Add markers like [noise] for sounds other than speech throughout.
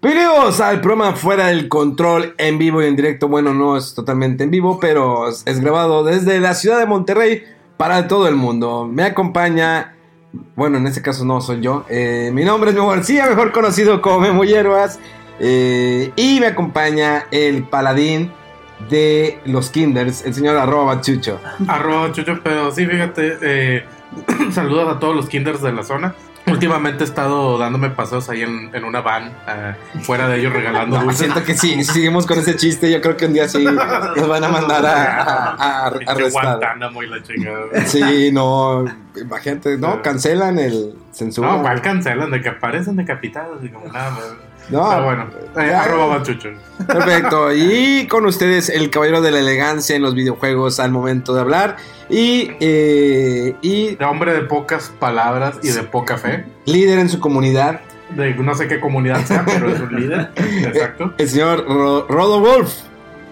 Bienvenidos al programa Fuera del Control en vivo y en directo. Bueno, no es totalmente en vivo, pero es grabado desde la ciudad de Monterrey para todo el mundo. Me acompaña, bueno, en este caso no soy yo. eh, mi nombre es Memo García, mejor conocido como Memo Hierbas. eh, y me acompaña el paladín de los Kinders, el señor arroba Bachucho. Arroba chucho, pero sí, fíjate, eh, [clears throat] saludos a todos los kinders de la zona. [laughs] Últimamente he estado dándome paseos ahí en, en una van, eh, fuera de ellos regalando No, dulces. siento que sí, si seguimos con ese chiste, yo creo que un día sí nos van a mandar a, a, a- a. Guantánamo y la chingada. Sí, no, imagínate, no, cancelan el censura. No, ¿cuál cancelan? De que aparecen decapitados y como nada. No, Pero bueno, eh, arroba bachucho. Perfecto, y con ustedes el caballero de la elegancia en los videojuegos al momento de hablar y, eh, y De hombre de pocas palabras y de poca fe. líder en su comunidad, De no sé qué comunidad sea, pero es un líder. [laughs] Exacto. el señor Ro- Rodo Wolf.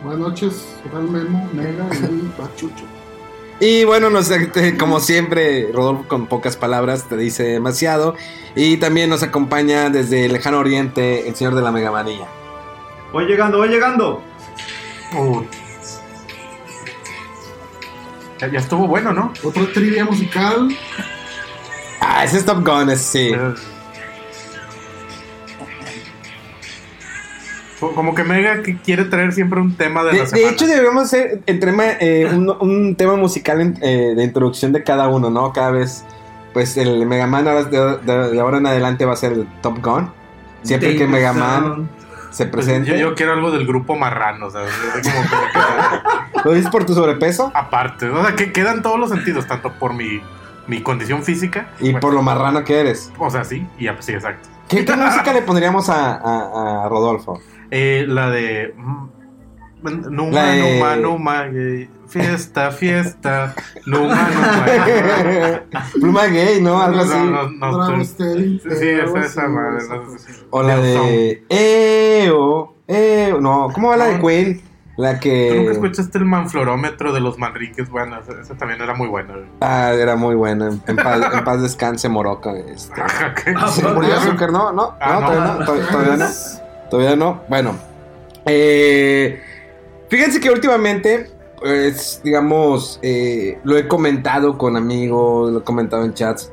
Buenas noches, Total Memo, Mega y Bachucho. Y bueno, nos, este, como siempre, Rodolfo con pocas palabras te dice demasiado. Y también nos acompaña desde el lejano oriente el señor de la megamanía. Voy llegando, voy llegando. Ya, ya estuvo bueno, ¿no? Otro trivia musical. Ah, ese es Top Gun, ese sí. Como que Mega que quiere traer siempre un tema de, De, la de semana. hecho, deberíamos hacer el tema, eh, un, un tema musical en- eh, de introducción de cada uno, ¿no? Cada vez, pues el Mega Man ahora, de, de- de ahora en adelante va a ser el Top Gun. Siempre que Mega Man se Pues, presente. yo, yo quiero algo del grupo marrano, o sea, como [laughs] ¿Lo dices por tu sobrepeso? aparte, o sea, que quedan todos los sentidos, tanto por mi, mi condición física, Y bueno, por lo marrano que eres. o sea, sí, y sí, exacto. ¿Qué, qué [laughs] música le pondríamos a, a- a Rodolfo? Eh, la de mm, Numa, La de- Numa, Numa, eh, fiesta, fiesta, Numa, Numa. [laughs] Pluma gay, ¿no? Algo así. No, no, no, tú- Steady. Sí, esa, esa así, madre. no O la de. Eo, eo. No, ¿cómo va la de No. Queen? La ¿Tú nunca que. escuchaste el manflorómetro de los Manriques? Bueno, ese también era muy bueno. Ah, era muy buena. En, en paz, en paz descanse, Moroca. Este. [laughs] Ah, ¿Se murió de azúcar? No, no, Ah, no, no. todavía no, to- todavía no. [laughs] Todavía no. Bueno, eh, fíjense que últimamente, pues, digamos, eh, lo he comentado con amigos, lo he comentado en chats.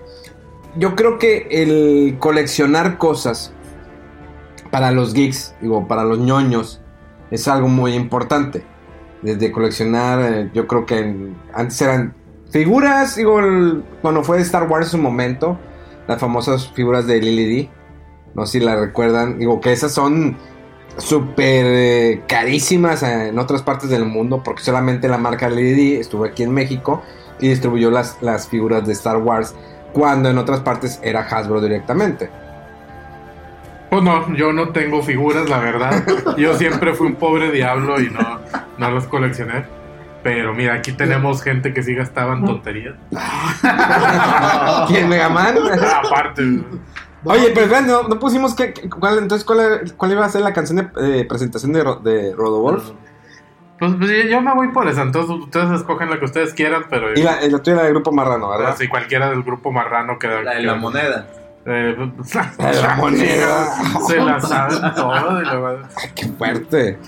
Yo creo que el coleccionar cosas para los geeks, digo, para los ñoños, es algo muy importante. Desde coleccionar, eh, yo creo que antes eran figuras, digo, el- cuando fue Star Wars en su momento, las famosas figuras de Lily D. No sé si la recuerdan. Digo que esas son súper eh, carísimas eh, en otras partes del mundo porque solamente la marca Lily D estuvo aquí en México y distribuyó las, las figuras de Star Wars cuando en otras partes era Hasbro directamente. Pues no, yo no tengo figuras, la verdad. Yo siempre fui un pobre diablo y no, no los coleccioné. Pero mira, aquí tenemos gente que sí gastaba en tonterías. [laughs] ¿Quién Mega Man? Aparte, Oye, pero vean, no, no pusimos que, que- cuál, entonces cuál, era- cuál iba a ser la canción de eh, presentación de, Ro- de Rodowolf. pues, pues yo me voy por esa. Entonces ustedes escogen la que ustedes quieran, pero Y la, la tuya era del grupo Marrano, ¿verdad? si cualquiera del grupo marrano que La de la moneda. Eh, [laughs] La de la [laughs] moneda. Se la saben todo. y la verdad. Qué fuerte.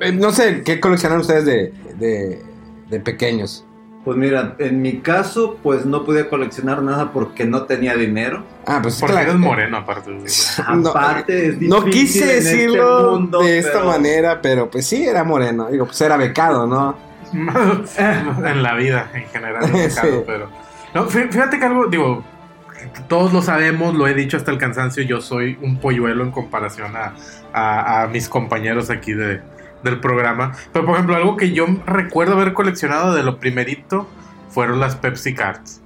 Eh, No sé, ¿qué coleccionan ustedes de, de, de pequeños? Pues mira, en mi caso, pues no pude coleccionar nada porque no tenía dinero. Ah, pues Porque claro. eres moreno, aparte. [laughs] No, Aparte, es No difícil quise en este decirlo mundo, de esta pero- manera, pero pues sí, era moreno. Digo, pues era becado, ¿no? [laughs] en la vida en general. [laughs] Sí. pecado, pero. No, fí- fíjate que algo, digo, todos lo sabemos, lo he dicho hasta el cansancio, yo soy un polluelo en comparación a, a- a mis compañeros aquí de, del programa. Pero por ejemplo, algo que yo recuerdo haber coleccionado de lo primerito fueron las Pepsi Cards.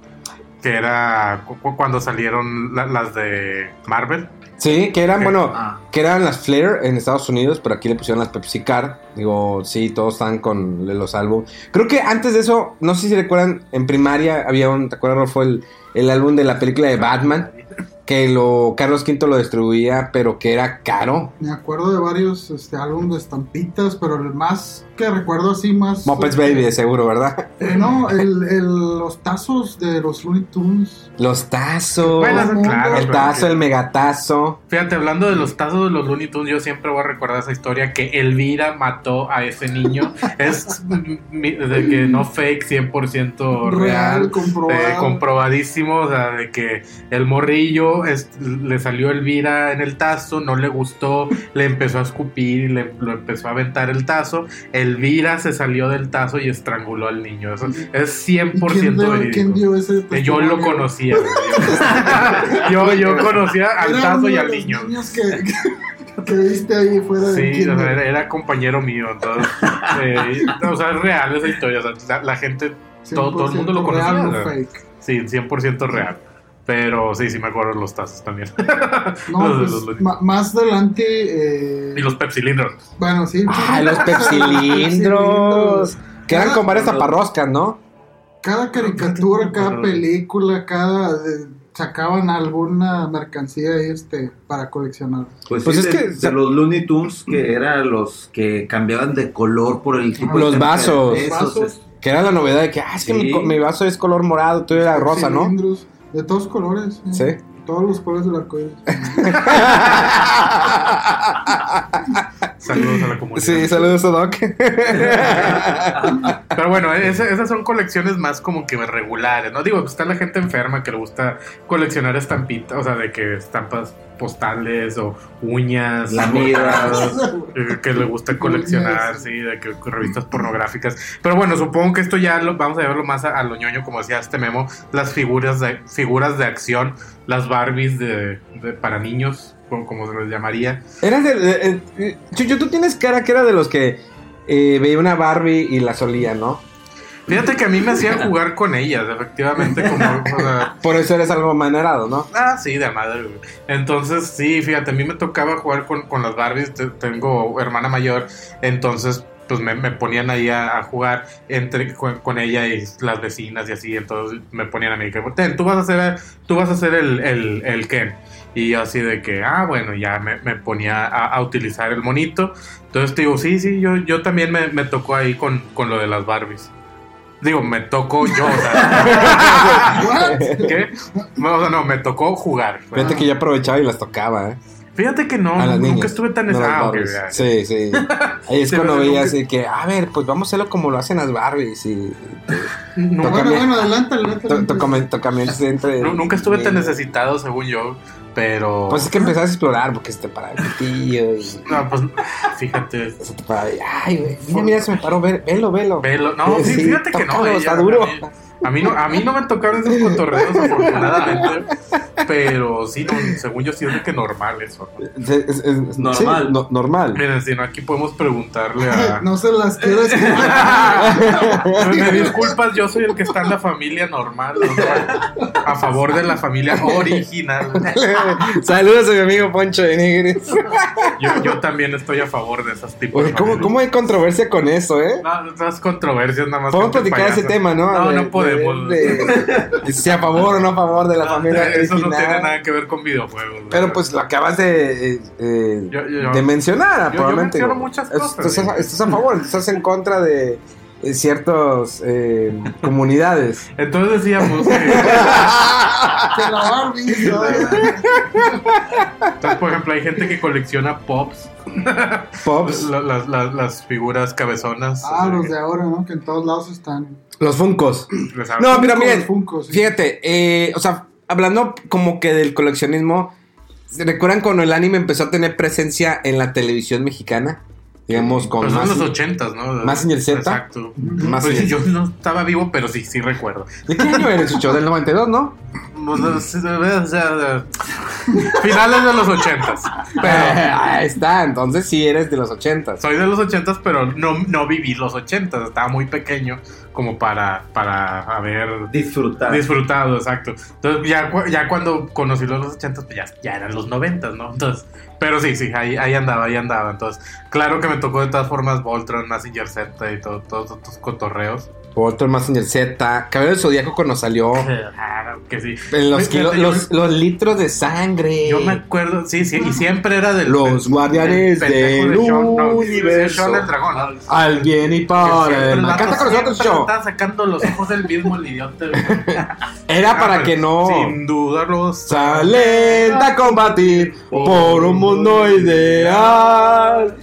Que era cu- cu- cuando salieron la- las de Marvel. Sí, que eran, bueno, Ah. que eran las Flair en Estados Unidos, pero aquí le pusieron las Pepsi Card. Digo, sí, todos están con los álbumes. Creo que antes de eso, no sé si recuerdan, en primaria había un, ¿te acuerdas, Rolfo? El, el álbum de la película de Batman, que lo Carlos V lo distribuía, pero que era caro. Me acuerdo de varios este, álbumes de estampitas, pero el más que recuerdo así más... Muppets Baby, de seguro, ¿verdad? Eh, no, el, el- los tazos de los Looney Tunes. Los tazos. Bueno, mundo. claro. el tazo, que- el megatazo. Fíjate, hablando de los tazos de los Looney Tunes, yo siempre voy a recordar esa historia que Elvira mató a ese niño. [laughs] es de que no fake, 100% real. Real, comprobado. eh, comprobadísimo, o sea, de que el morrillo es- le salió Elvira en el tazo, no le gustó, le empezó a escupir y le lo empezó a aventar el tazo. Elvira se salió del tazo y estranguló al niño. Eso es ¿Y 100% quién dio, verídico. quién dio ese Yo lo conocía. [laughs] Yo, yo conocía al Era tazo y al niño. niños que, que, que viste ahí fuera de Sí, kinder. o sea, era, era compañero mío. Entonces, eh, o sea, es real esa historia. o sea, la, la gente, [laughs] todo, todo el mundo lo 100% conocía. real, o sea, fake. Sí, 100% real. Pero sí, sí me acuerdo de los tazos también. No, [laughs] Los pues, los más adelante. eh, y los pepsilindros. Bueno, sí. Ah, los [laughs] pepsilindros. Que eran con varias taparroscas, ¿no? Cada caricatura, cada película, cada. eh, sacaban alguna mercancía ahí este, para coleccionar. Pues, Pues sí, es de, que- de los Looney Tunes, que eran los que cambiaban de color por el tipo Los de vasos. Esos, Vasos. es- Que era la novedad de que, ah, es que mi, co- mi vaso es color morado, tú era rosa, ¿no? De todos colores. eh. Sí. Todos los colores del arcoíris. [laughs] Saludos a la comunidad. Sí, saludos a Doc. Pero bueno, ese- esas son colecciones más como que regulares, ¿no? Digo, pues está la gente enferma que le gusta coleccionar estampitas, o sea, de que estampas postales o uñas, Lamidas. eh, que le gusta coleccionar, sí, de que revistas pornográficas. Pero bueno, supongo que esto ya lo, vamos a llevarlo más a, a lo ñoño, como decía este memo, las figuras de, figuras de acción, las Barbies de, de- para niños, como, como se les llamaría. Eras de, de- eh, Chucho, tú tienes cara que era de los que eh, veía una Barbie y la solía, ¿no? Fíjate que a mí me hacían [laughs] jugar con ellas, efectivamente, como... o sea, [laughs] Por eso eres algo manerado, ¿no? Ah, sí, de madre, güey. Entonces, sí, fíjate, a mí me tocaba jugar con, con las Barbies. te- Tengo hermana mayor, entonces, pues me, me ponían ahí a, a jugar entre con, con ella y las vecinas y así. Entonces me ponían a mí que, ten, tú vas a hacer, tú vas a hacer el, el, el Ken. Y yo así de que, ah, bueno, ya me, me ponía a, a utilizar el monito. Entonces te digo, sí, sí, yo, yo también me, me tocó ahí con, con lo de las Barbies. Digo, me tocó yo, o sea, [laughs] ¿Qué? No, o sea, no, me tocó jugar. Fíjate que yo aprovechaba y las tocaba, ¿eh? Fíjate que no, nunca niñas. estuve tan... no ah, ok, Barbies. ya. Sí, sí. [laughs] Ahí es cuando pero veía así que, a ver, pues vamos a hacerlo como lo hacen las Barbies. Y [laughs] No, bueno, bueno, [laughs] entre. nu- nunca estuve tan necesitado, según yo, pero... Pues es que empezabas a explorar porque se te paraba el tío y No, pues, fíjate. se te paraba y, ay, güey, mira, mira, se me paró, ve- velo, velo. Velo. No, sí, fíjate que no. eh, está duro. A mí, a mí no, a mí no me tocaron esos cotorreos, afortunadamente. Pero sí, no, según yo, sí es de que normal eso. ¿no? Es- es- es- Normal. sí, no- normal. Miren, si no, aquí podemos preguntarle a... [laughs] No se las quiero escribir. [laughs] Me disculpas, yo soy el que está en la familia normal, o sea, a favor de la familia original. [laughs] Saludos a mi amigo Poncho de Nigris. Yo, yo también estoy a favor de esas tipos Oye, de ¿cómo. ¿cómo hay controversia con eso, eh? No, esas controversias nada más. Podemos platicar ese tema, ¿no? No, De- no podemos. de- de- de si a favor o no a favor de la No, familia eso no tiene nada que ver con videojuegos. Pero ¿verdad? pues lo acabas de, eh, eh, Yo- yo- de mencionar, yo probablemente. menciono muchas cosas, Estás, a, sí. estás a favor, estás en contra de eh, ciertas eh, [laughs] comunidades. Entonces decíamos que, [laughs] Que la Barbie. entonces, por ejemplo, hay gente que colecciona pops, [laughs] Pops, la- las, las, las figuras cabezonas. Ah, los de ahora, ¿no? Que en todos lados están. los Funcos. [clears throat] No, pero Funko, miren, los Funko, sí. fíjate, eh, o sea, hablando como que del coleccionismo, ¿recuerdan cuando el anime empezó a tener presencia en la televisión mexicana? Digamos, con Pues son más... los ochentas, ¿no? Mazinger Z. Exacto. Más Pues yo no estaba vivo, pero sí, sí recuerdo. ¿De qué año eres, Chucho? Del 92, ¿no? Pues, Finales de los ochentas. Pero [laughs] Ahí está, entonces sí eres de los 80. soy de los ochentas, pero no, no viví los ochentas. Estaba muy pequeño como para, para haber Disfrutar. disfrutado, exacto. Entonces, ya, ya cuando conocí los ochentas, pues ya, ya eran los noventas, ¿no? Entonces, pero sí, sí, ahí, ahí andaba, ahí andaba. Entonces, claro que me tocó de todas formas Voltron, Massinger Z y todo- todos estos cotorreos. Otro Mazinger Z. Cabello del Zodíaco cuando salió. Claro [laughs] que sí. En los, Fíjate, kilo- yo- los, los litros de sangre. Yo me acuerdo, sí, sí, y siempre era del. Los guardianes del de Sean, no, universo. Sean el dragón. Al bien y para el Canta con nosotros, Chucho. Estaba sacando los ojos del mismo el idiota. [laughs] Era Ah, para pero que no. Sin duda los. Salen a combatir por un mundo ideal.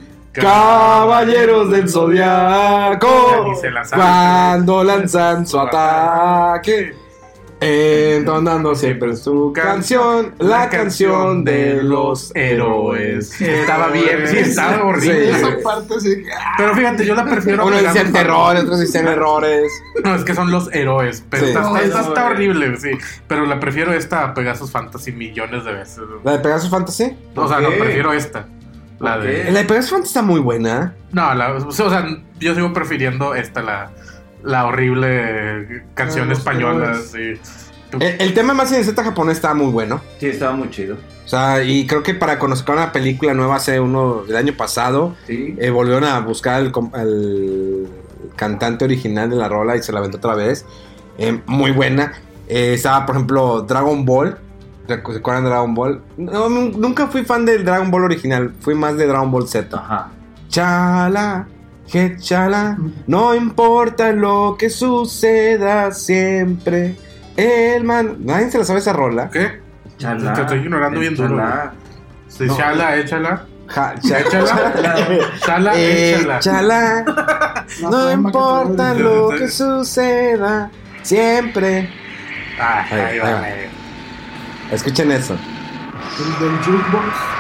Caballeros del Zodiaco. Cuando lanzan su ataque. Entonando siempre su canción, la canción de los héroes. Estaba bien, sí, estaba horrible. Sí. Esa parte sí. Pero fíjate, yo la prefiero. Digamos, dicen terror, otros dicen [laughs] errores. No, es que son los héroes. Pero Sí. está, horrible, sí. Pero la prefiero esta a Pegasus Fantasy millones de veces. ¿La de Pegasus Fantasy? O sea, ¿Por no, prefiero esta. La ¿Por de. qué? La de Pegasus Fantasy está muy buena. No, la, o sea, yo sigo prefiriendo esta, la, la horrible canción Ah, española. Sí. El, el tema más en Z japonés estaba muy bueno. Sí, estaba muy chido. O sea, y creo que para conocer una película nueva hace uno del año pasado, Sí. eh, volvieron a buscar al, al cantante original de la rola y se la aventó otra vez. Eh, muy buena. Eh, estaba, por ejemplo, Dragon Ball. ¿Se se acuerdan de Dragon Ball? No, nu- nunca fui fan del Dragon Ball original. Fui más de Dragon Ball Z. Ajá. Chala, que chala. No importa lo que suceda siempre. El man. Nadie se la sabe esa rola. ¿Qué? Chalá. Te estoy ignorando bien duro, Chalá. Sí, No. Chala, échala. Ja, cha- [laughs] Échala. Chala, échala. Échala. la No que importa lo que suceda, siempre. Ah, Ahí, ahí va, ahí va. Escuchen eso. El del jukebox.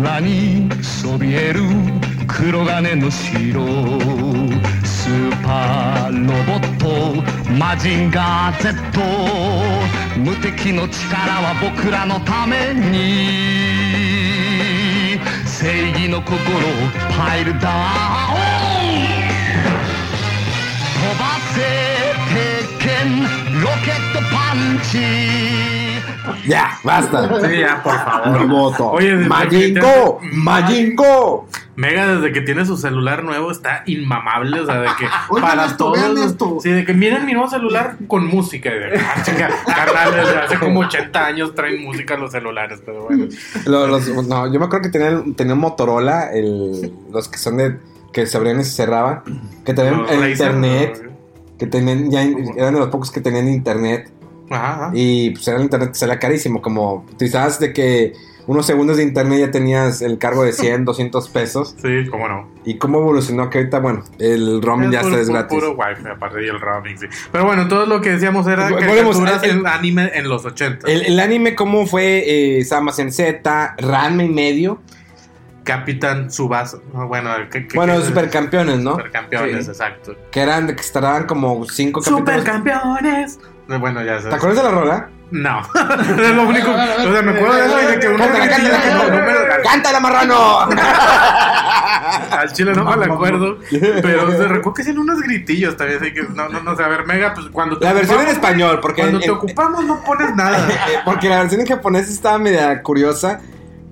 空にそびえる黒金の城スーパーロボットマジンガー Z 無敵の力は僕らのために正義の心をパイルダウン。飛ばせ鉄拳ロケットパンチ。Ya, basta. Sí, ya, por favor. Roboto. Oye, Majinko, Majinko. Mega desde que tiene su celular nuevo está inmamable, o sea, de que [laughs] Oigan para esto, todos, vean esto. sí, de que miren mi nuevo celular con música, de, ah, chica, carnal, desde hace como 80 años traen música los celulares, pero bueno. Los- no, yo me acuerdo que tenían, tenía Motorola, el, los que son de. que se abrían y se cerraban. Que tenían Los el Razer, internet. Que tenían, ya eran de los pocos que tenían internet. Ajá. Y pues era el internet que salía carísimo. Como utilizabas de que unos segundos de internet ya tenías el cargo de 100, 200 [laughs] pesos. Sí, cómo no. ¿Y cómo evolucionó que ahorita, bueno, el roaming ya está es puro- gratis? Puro wifi, aparte y el roaming, sí. Pero bueno, todo lo que decíamos era Volvemos, caricaturas el- en anime en los 80. El, el anime, ¿cómo fue? Eh, Samas en Z, Ranma y medio. Capitán Tsubasa. no, Bueno, ¿qué, qué- Bueno, supercampeones, ¿no? Supercampeones, Sí. exacto. Que eran que estaban como cinco capítulos. Supercampeones. Bueno, ya ¿Te sabes. acuerdas de la rola? No, [laughs] es lo único. O sea, me acuerdo de eso y de que uno Cántala, gritilla cántala, que no, no me lo- ¡Cántala, marrano! [laughs] Al chile no me la acuerdo. [laughs] Pero o sea, recuerdo que hacían unos gritillos también. Así que no, no, no sé. A ver, Mega, pues cuando te La versión en español, porque Cuando en- te ocupamos no pones nada. Eh, Porque la versión en japonés estaba media curiosa,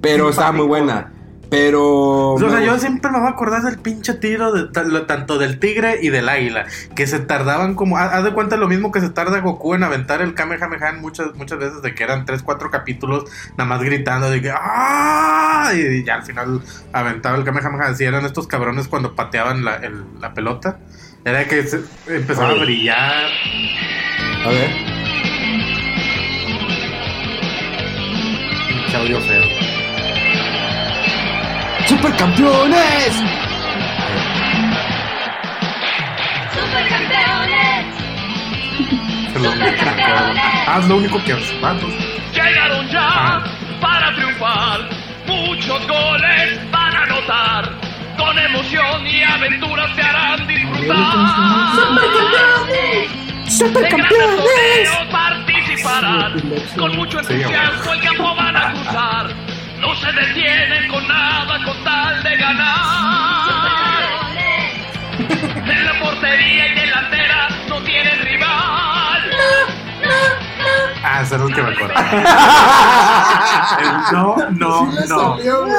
pero estaba muy buena. Pero. O sea, yo siempre me voy a acordar del pinche tiro de, tanto del tigre y del águila. Que se tardaban como. ha- Haz de cuenta lo mismo que se tarda Goku en aventar el Kamehameha muchas, muchas veces de que eran 3, 4 capítulos nada más gritando de que ¡Ah! Y ya al final aventaba el Kamehameha. Así eran estos cabrones cuando pateaban la, el- la pelota. Era que se- empezaba a brillar. A ver. Pinche audio feo. ¡Supercampeones! ¡Supercampeones! Ah, es lo único que haces. Ah, pues. Llegaron ya Ah. para triunfar. Muchos goles van a anotar. Con emoción y aventura se harán disfrutar. De grandes torneos participarán. Con mucho entusiasmo el campo van a cruzar. No se detienen con nada con tal de ganar. En la portería y delantera no tienen rival. Ah, ese es el que me acuerdo. No, no, Sí no. salió, güey.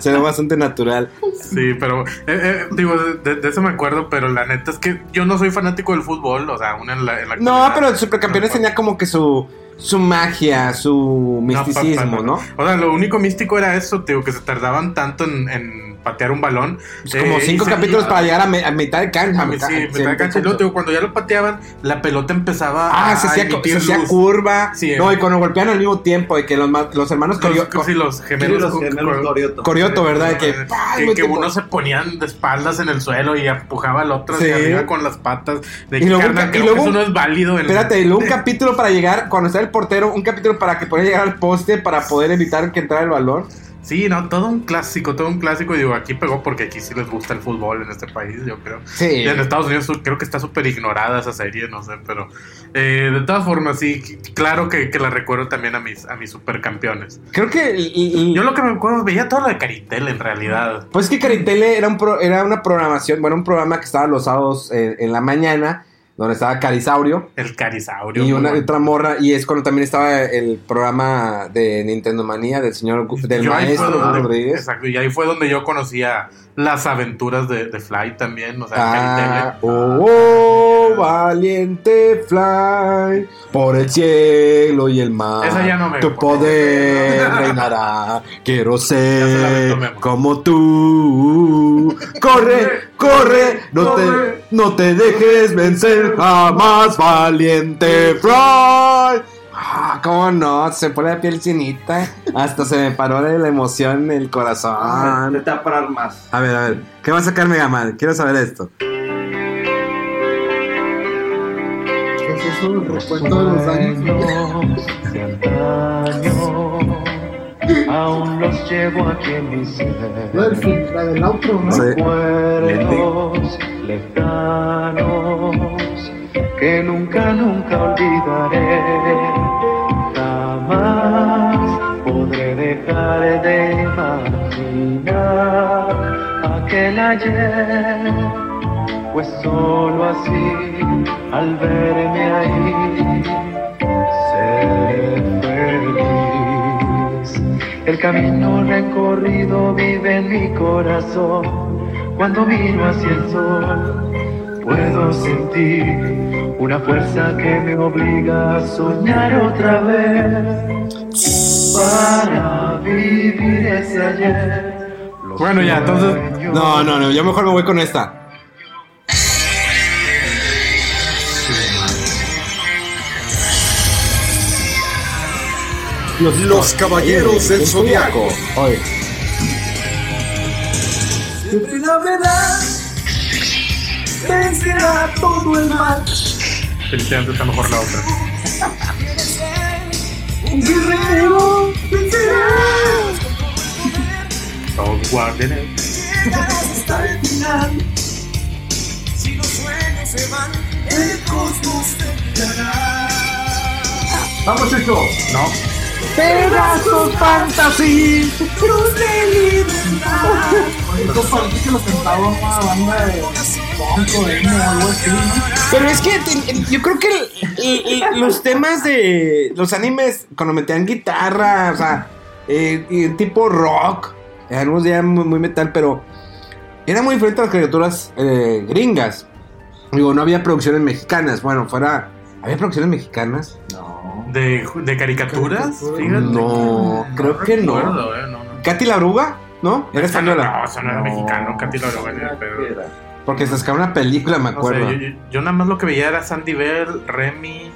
Se ve bastante natural. Sí, pero eh, eh, digo, de, de eso me acuerdo, pero la neta es que yo no soy fanático del fútbol, o sea, aún en la, en la No, actualidad. pero el Supercampeones tenía como que su, su magia, su No, pa- pa- misticismo, ¿no? O sea, lo único místico era eso, digo, que se tardaban tanto en, en patear un balón. Es como Eh, cinco capítulos para llegar a, me- a mitad de cancha. a mí sí, mitad de cancha. Y luego, cuando ya lo pateaban, la pelota empezaba Ah, se a hacía, emitir se hacía luz. curva. Sí, no, y cuando golpeaban al mismo tiempo, de que los, los hermanos Los, Corio- sí, los gemelos, los gemelos co- Corioto. Corioto, ¿verdad? De que, que, uno se ponían de espaldas en el suelo y empujaba al otro hacia arriba con las patas. De Y que, luego un carnal, ca- y creo luego que eso un- no es válido. En, Espérate, y luego un [laughs] capítulo para llegar, cuando está el portero, un capítulo para que pueda llegar al poste para poder evitar que entrara el balón. Sí, no, todo un clásico, todo un clásico. Y digo, aquí pegó porque aquí sí les gusta el fútbol en este país, yo creo. Sí. Y en Estados Unidos creo que está súper ignorada esa serie, no sé, pero eh, de todas formas, sí, claro que, que la recuerdo también a mis, a mis supercampeones. Creo que. Yo lo que me acuerdo, veía todo lo de Caritel en realidad. Pues que Caritele era, un pro- era una programación, bueno, un programa que estaba los sábados eh, en la mañana, donde estaba Carisaurio El Carisaurio. y una bueno. otra morra, y es cuando también estaba el programa de Nintendo Manía del señor, del Yo ahí fue maestro Rodríguez. Exacto, y ahí fue donde yo conocía las aventuras de, de Fly también, o sea, Ah, Caritele. oh, valiente fly por el cielo y el mar. Esa ya no me- tu poder [laughs] reinará. Quiero ser aventó como tú. Corre, corre, no te, no te dejes vencer jamás, valiente fly. Ah, cómo no, se pone la piel chinita. Hasta se me paró de la emoción el corazón. Te va a parar más. A ver, a ver, ¿qué va a sacar Mega Man? Quiero saber esto. Pues eso, el recuento de los años. aún los llevo aquí en mi ser. La del, fin- la del outro, ¿no? Sí. Recuerdos lejanos que nunca, nunca olvidaré. Dejar de imaginar aquel ayer, pues solo así, al verme ahí, seré feliz. El camino recorrido vive en mi corazón. Cuando miro hacia el sol, puedo sentir una fuerza que me obliga a soñar otra vez. Para vivir ese ayer. los Bueno, ya, entonces- No, no, no, yo mejor me voy con esta. Los caballeros del zodiaco. Oye, Siempre la verdad vencerá todo el mal. Definitivamente está mejor la otra. [laughs] Guerrero vencerá. Todos guarden Llegarás hasta el final. Si los sueños se van, el cosmos te guiará. Vamos, Chucho. No, Pedazos fantasy. Cruz de libertad. Esto parece que lo cantaba una banda de punk o emo o algo así, ¿no? pero es que te- yo creo que el- el- el- los temas de los animes, cuando metían guitarra, o sea, eh, y tipo rock, algunos dían muy, muy metal, pero era muy diferente a las caricaturas eh, gringas. Digo, no había producciones mexicanas. Bueno, fuera. ¿Había producciones mexicanas? de, de caricaturas, fíjate. No, creo que no. recuerdo, eh, no, no. Katy la Oruga, ¿no? Era Esa no, española. no, esa no era mexicano, Katy de pedo. Porque se sacaba una película, me No sé, acuerdo. yo, yo- yo nada más lo que veía era Sandy Bell, Remy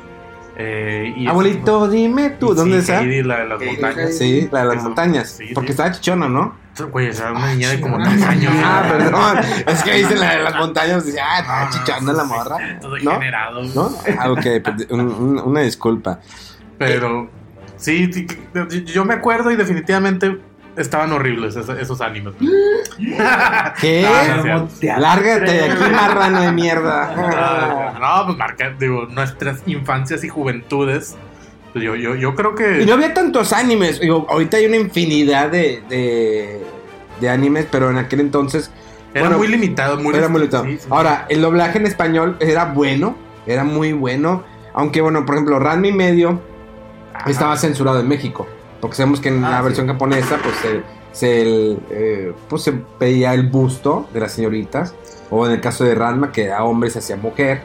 eh, y Abuelito, dime tú, y ¿dónde sí, está? Heidi, la de las montañas. Sí, la de las Eso, montañas. sí, porque sí. estaba chichona, ¿no? Güey, o sea, una niña de como 3 años. [laughs] Ah, perdón. [laughs] Es que viste la de las montañas. Dice, ah, está chichando la morra. Todo ¿No? degenerado. ¿No? Ah, ok, pues, un- un- una disculpa. Pero sí, sí, yo me acuerdo y definitivamente estaban horribles esos, esos animes. [gasps] ¿Qué? No, no es cierto. Lárgate de aquí, [laughs] marrano de mierda. No, pues marca, digo, nuestras infancias y juventudes. pues yo, yo, yo creo que. Y no había tantos animes. Digo, ahorita hay una infinidad de, de, de animes, pero en aquel entonces era bueno, muy limitado, muy era muy limitado. sí, sí. Ahora, el doblaje en español era bueno, era muy bueno. Aunque, bueno, por ejemplo, Ranma y medio Ajá. estaba censurado en México. Porque sabemos que en Ah, la sí. versión japonesa, pues se, se, el, eh, pues se veía el busto de las señoritas. O en el caso de Ranma, que era hombre se hacía mujer.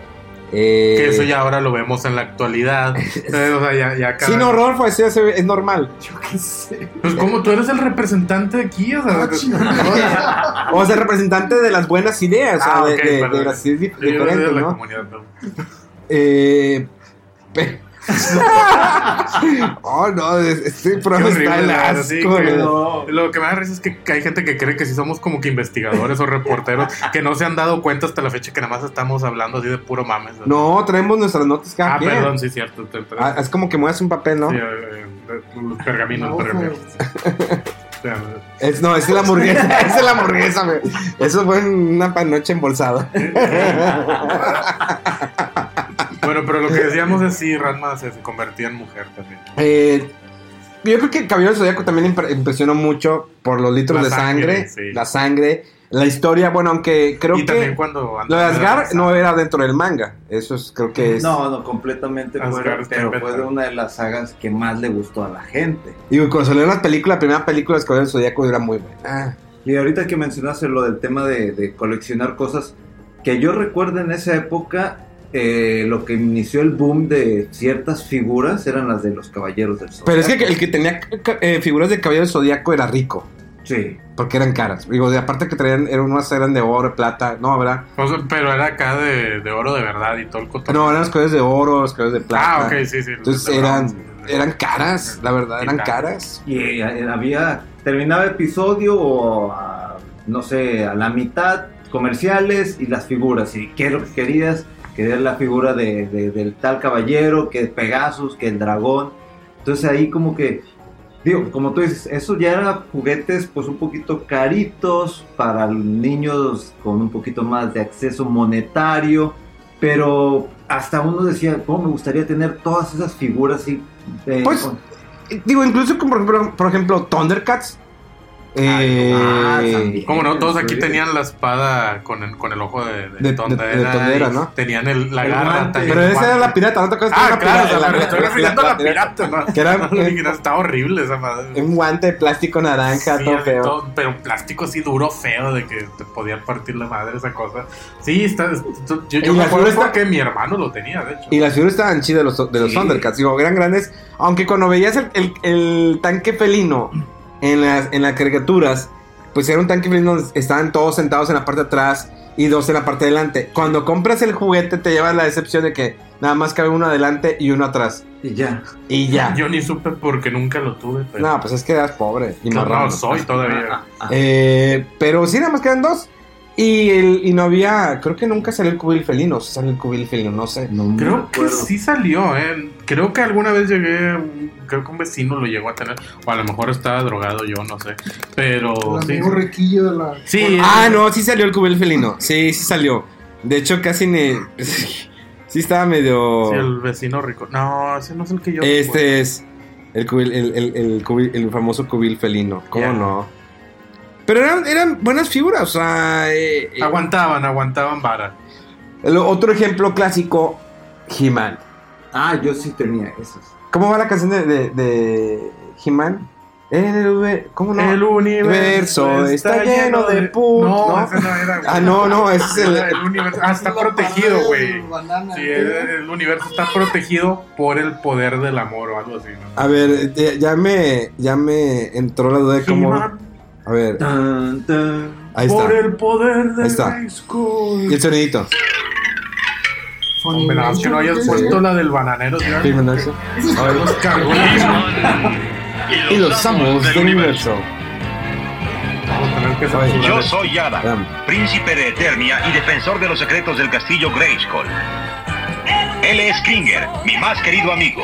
Eh, Que eso ya ahora lo vemos en la actualidad. [laughs] O sea, ya, ya cada- Sin horror, pues eso es normal. Yo qué sé. Pues como tú eres el representante de aquí, o sea. Ah, chingada. [laughs] O sea, representante de las buenas ideas, o sea, Ah, de, ok, de- de perdón. las ideas de diferentes, ¿no? comunidad, ¿no? Eh, [laughs] oh, no, es- este programa está el sí, asco, que-. Lo que me da risa es que hay gente que cree que sí somos como que investigadores o reporteros que no se han dado cuenta hasta la fecha que nada más estamos hablando así de puro mames. No, traemos nuestras notas cada Ah, quien. perdón, sí, cierto. te- te- Ah, es como que mueves un papel, ¿no? sí, eh, eh, los pergaminos, No, pergaminos. [laughs] Es, no, es la [laughs] hamburguesa, es la hamburguesa, güey. Eso fue una panoche embolsada. Bueno, pero lo que [laughs] decíamos es sí, Ranma se convertía en mujer también. Eh, yo creo que Caballero del Zodíaco también impre- impresionó mucho por los litros La de sangre, sangre, sí. la sangre, la historia, bueno, aunque creo y que también cuando... lo de Asgard no era dentro del manga. Eso es, creo que es... No, no, completamente Asgard fuera, pero fue de una de las sagas que más le gustó a la gente. Y cuando salió la película, la primera película de Caballero del Zodíaco era muy buena. Y ahorita que mencionaste lo del tema de, de coleccionar cosas, que yo recuerdo en esa época, eh, lo que inició el boom de ciertas figuras eran las de los Caballeros del Sol. Pero es que el que tenía eh, figuras de Caballero del Zodíaco era rico. Sí. Porque eran caras. Digo, de aparte que traían, eran unas eran de oro, plata, no, ¿verdad? O sea, pero era acá de, de oro de verdad y todo el cotorreo. No, eran los colores de oro, los colores de plata. Ah, ok, sí, sí. Entonces eran, eran caras, la verdad, eran caras. Y eh, había, terminaba episodio o a, no sé, a la mitad comerciales y las figuras. ¿Y qué es lo que querías? Querías la figura de, de- del tal caballero, que Pegasus, que el dragón. Entonces ahí como que, digo, como tú dices, eso ya era juguetes pues un poquito caritos para niños con un poquito más de acceso monetario. Pero hasta uno decía, ¿cómo me gustaría tener todas esas figuras así? eh, Pues, con- Digo, incluso como por ejemplo Thundercats. Eh, ah, también. Como no, todos aquí tenían la espada con el, con el ojo de, de, De- de- tondera. de tondera, y ¿no? Tenían el, la El garra pero esa era la pirata, ¿no te acuerdas? Ah, que era claro, la pirata? me estoy La- refiriendo a la- la pirata, ¿no? Que era- [laughs] No, Está horrible esa madre. Un guante de plástico naranja, Sí, todo feo. todo- pero un plástico así duro, feo, de que te podía partir la madre esa cosa. Sí, está, esto- yo, me la acuerdo está- porque mi hermano lo tenía, de hecho. Y las figuras estaban chidas de los, de los Sí. Thundercats. Digo, eran grandes. Aunque cuando veías el, el- el tanque felino en las, en las caricaturas, pues era un tanque felino donde estaban todos sentados en la parte de atrás y dos en la parte de delante. Cuando compras el juguete, te llevas la decepción de que nada más cabe uno adelante y uno atrás. Y ya. Y ya. [laughs] Yo ni supe porque nunca lo tuve. Pero... No, pues es que eras pobre y no, soy todavía. [laughs] Eh, pero sí, nada más quedan dos. Y, el, y no había, creo que nunca salió el cubil felino. Si salió el cubil felino, no sé. No Creo que sí salió, ¿eh? Creo que alguna vez llegué, creo que un vecino lo llegó a tener, o a lo mejor estaba drogado yo, no sé. Pero El sí. riquillo de la. Sí, Ah, no, sí salió el cubil felino. Sí, sí salió. De hecho, casi ni. [laughs] Sí estaba medio. sí, el vecino rico. No, ese no es el que yo. Este es el, cubil, el, el, el, cubil- el famoso cubil felino. ¿Cómo no? Pero eran, eran buenas figuras, o sea. eh, eh, Aguantaban, aguantaban vara. el otro ejemplo clásico: He-Man. Ah, yo sí tenía esas. ¿Cómo va la canción de, de, de He-Man? En el ¿Cómo no? El universo está lleno de put, No, ¿no? ese no era. Ah, no, no, ese es el. El universo. Ah, está protegido, güey. Sí, el, el universo está protegido por el poder del amor o algo así, ¿no? A ver, ya, ya me, ya me entró la duda de cómo. A ver, Tan, tan. ahí por está. el poder del Ahí está. Y el sonidito. Hombre, que no hayas puesto la del bananero. A ver, los. Y los amos del universo. Yo soy Yada, príncipe de Eternia y defensor de los secretos del castillo Grayskull. Él es Kringer, mi más querido amigo.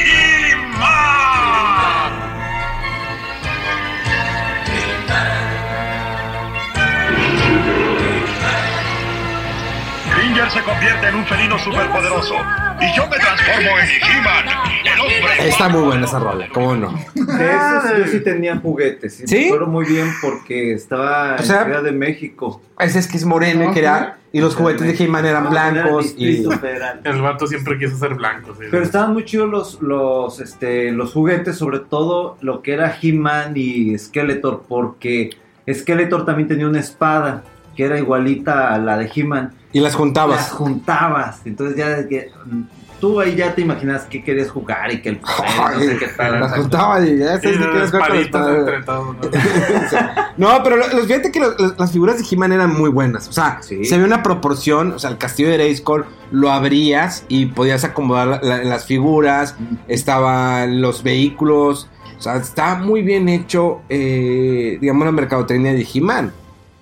Kringer se convierte en un felino superpoderoso y yo me transformo en He-Man, el hombre. Está muy buena esa rola, ¿cómo no? De esos yo sí tenía juguetes. Sí, ¿Sí? Me acuerdo muy bien porque estaba O sea- en Ciudad de México. Ese es que es moreno y que era- y los juguetes de He-Man eran blancos y... Distrito Federal. El vato siempre quiso ser blanco. sí. Pero estaban muy chidos los, los, este, los juguetes, sobre todo lo que era He-Man y Skeletor, porque Skeletor también tenía una espada que era igualita a la de He-Man. Y las Las juntabas. juntabas. Entonces ya que, mm, tú ahí ya te imaginas qué querías jugar y que el poder, no sé qué tal. Las juntaba y ya sabes que las quieres jugar con ¿no? [laughs] No, pero lo- los- fíjate que los- los- las figuras de He-Man eran muy buenas. O sea, Sí. se ve una proporción. O sea, el castillo de Grayskull lo abrías y podías acomodar la- la- las figuras. Estaban los vehículos. O sea, estaba muy bien hecho, eh, digamos, la mercadotecnia de He-Man.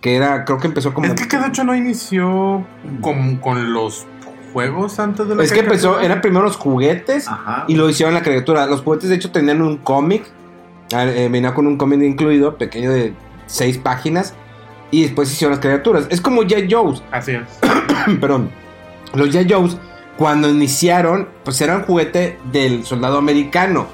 Que era, creo que empezó como. Es que, que de hecho no inició con, con los juegos antes de la Es que empezó, eran primero los juguetes Ajá. y lo hicieron la caricatura. Los juguetes, de hecho, tenían un cómic. ah, eh, venía con un cómic incluido, pequeño de seis páginas. Y después hicieron las criaturas. Es como J. Joe's. [coughs] Así es. [coughs] Perdón. Los J. Joe's, cuando iniciaron, pues era un juguete del soldado americano.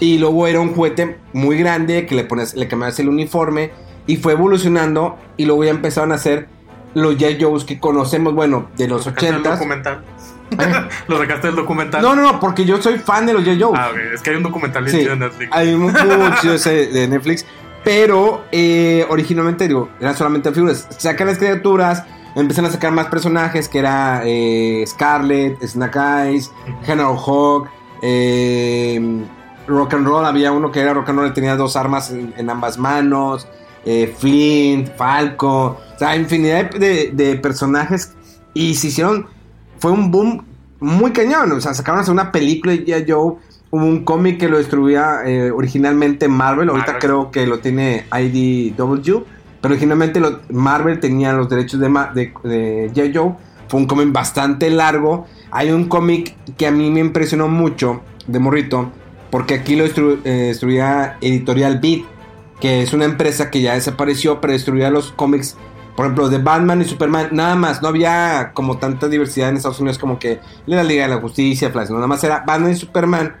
Y luego era un juguete muy grande que le pones, le cambiabas el uniforme. Y fue evolucionando. Y luego ya empezaron a hacer los J. Joe's que conocemos, bueno, de los ¿Sacaste el 80 documental? [laughs] ¿Lo sacaste del documental? No, no, no, porque yo soy fan de los J. Joe's. Ah. Es que hay un documental bien Sí, chido en Netflix. hay un mucho [laughs] ese de Netflix. Pero eh, originalmente, digo, eran solamente figuras. Sacan las criaturas, empiezan a sacar más personajes, que era eh, Scarlet, Snake Eyes, General Hawk, eh, Rock and Roll. Había uno que era Rock and Roll, tenía dos armas en, en ambas manos. Eh, Flint, Falco. O sea, infinidad de, de- de personajes. Y se hicieron. Fue un boom muy cañón. O sea, sacaron hasta una película de G.I. Joe. Hubo un cómic que lo distribuía eh, originalmente Marvel. Ahorita Marvel. creo que lo tiene IDW. Pero originalmente lo- Marvel tenía los derechos de, de, de G.I. Joe. Fue un cómic bastante largo. Hay un cómic que a mí me impresionó mucho de Morrito. Porque aquí lo eh, distribuía Editorial Beat. Que es una empresa que ya desapareció. Pero distribuía los cómics. Por ejemplo, de Batman y Superman. Nada más. No había como tanta diversidad en Estados Unidos como que la Liga de la Justicia, Flash. Nada más era Batman y Superman.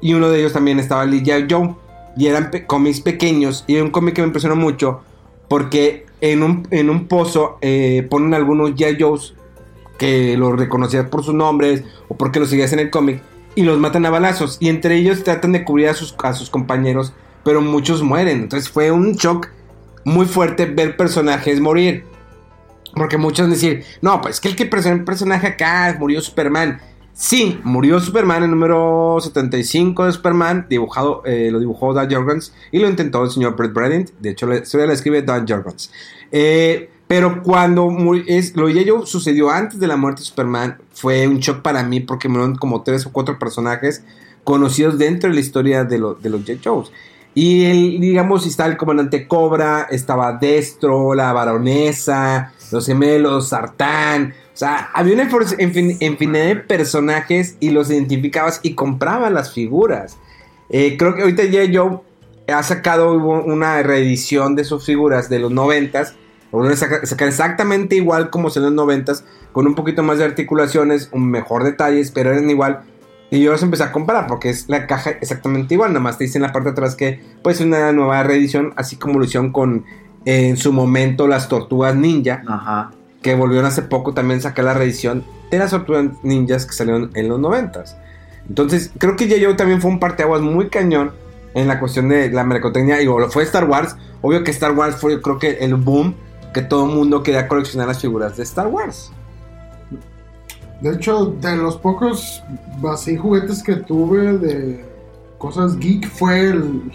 Y uno de ellos también estaba G.I. Joe. Y eran cómics pequeños. Y un cómic que me impresionó mucho. Porque en un, en un pozo eh, ponen algunos G.I. Joes que los reconocías por sus nombres o porque los seguías en el cómic y los matan a balazos. Y entre ellos tratan de cubrir a sus, a sus compañeros, pero muchos mueren. Entonces fue un shock muy fuerte ver personajes morir. Porque muchos van a decir, no, pues que el que el personaje acá murió Superman. Sí, murió Superman el número 75 de Superman, dibujado, eh, lo dibujó Dan Jorgens y lo intentó el señor Brett Bradent. De hecho, la historia la escribe Dan Jorgens. Eh, pero cuando es, lo ello sucedió antes de la muerte de Superman, fue un shock para mí porque murieron como tres o cuatro personajes conocidos dentro de la historia de, lo- de los J. Joes. Y el, digamos, estaba el comandante Cobra, estaba Destro, la baronesa, los gemelos, Sartán. O sea, había una infinidad de personajes y los identificabas y comprabas las figuras. Eh, creo que ahorita ya Joe ha sacado una reedición de sus figuras de los noventas. Sacar exactamente igual como se en los noventas, con un poquito más de articulaciones, un mejor detalles, pero eran igual. Y yo los empecé a comprar porque es la caja exactamente igual, nada más te dice en la parte de atrás que pues una nueva reedición, así como lo hicieron con eh, en su momento las tortugas ninja, Ajá. que volvieron hace poco también sacar la reedición de las tortugas ninjas que salieron en los noventas. Entonces creo que J.J. también fue un parteaguas muy cañón en la cuestión de la mercotecnia. Y lo fue Star Wars. Obvio que Star Wars fue creo que el boom que todo el mundo quería coleccionar las figuras de Star Wars. De hecho, de los pocos así juguetes que tuve de cosas geek fue el,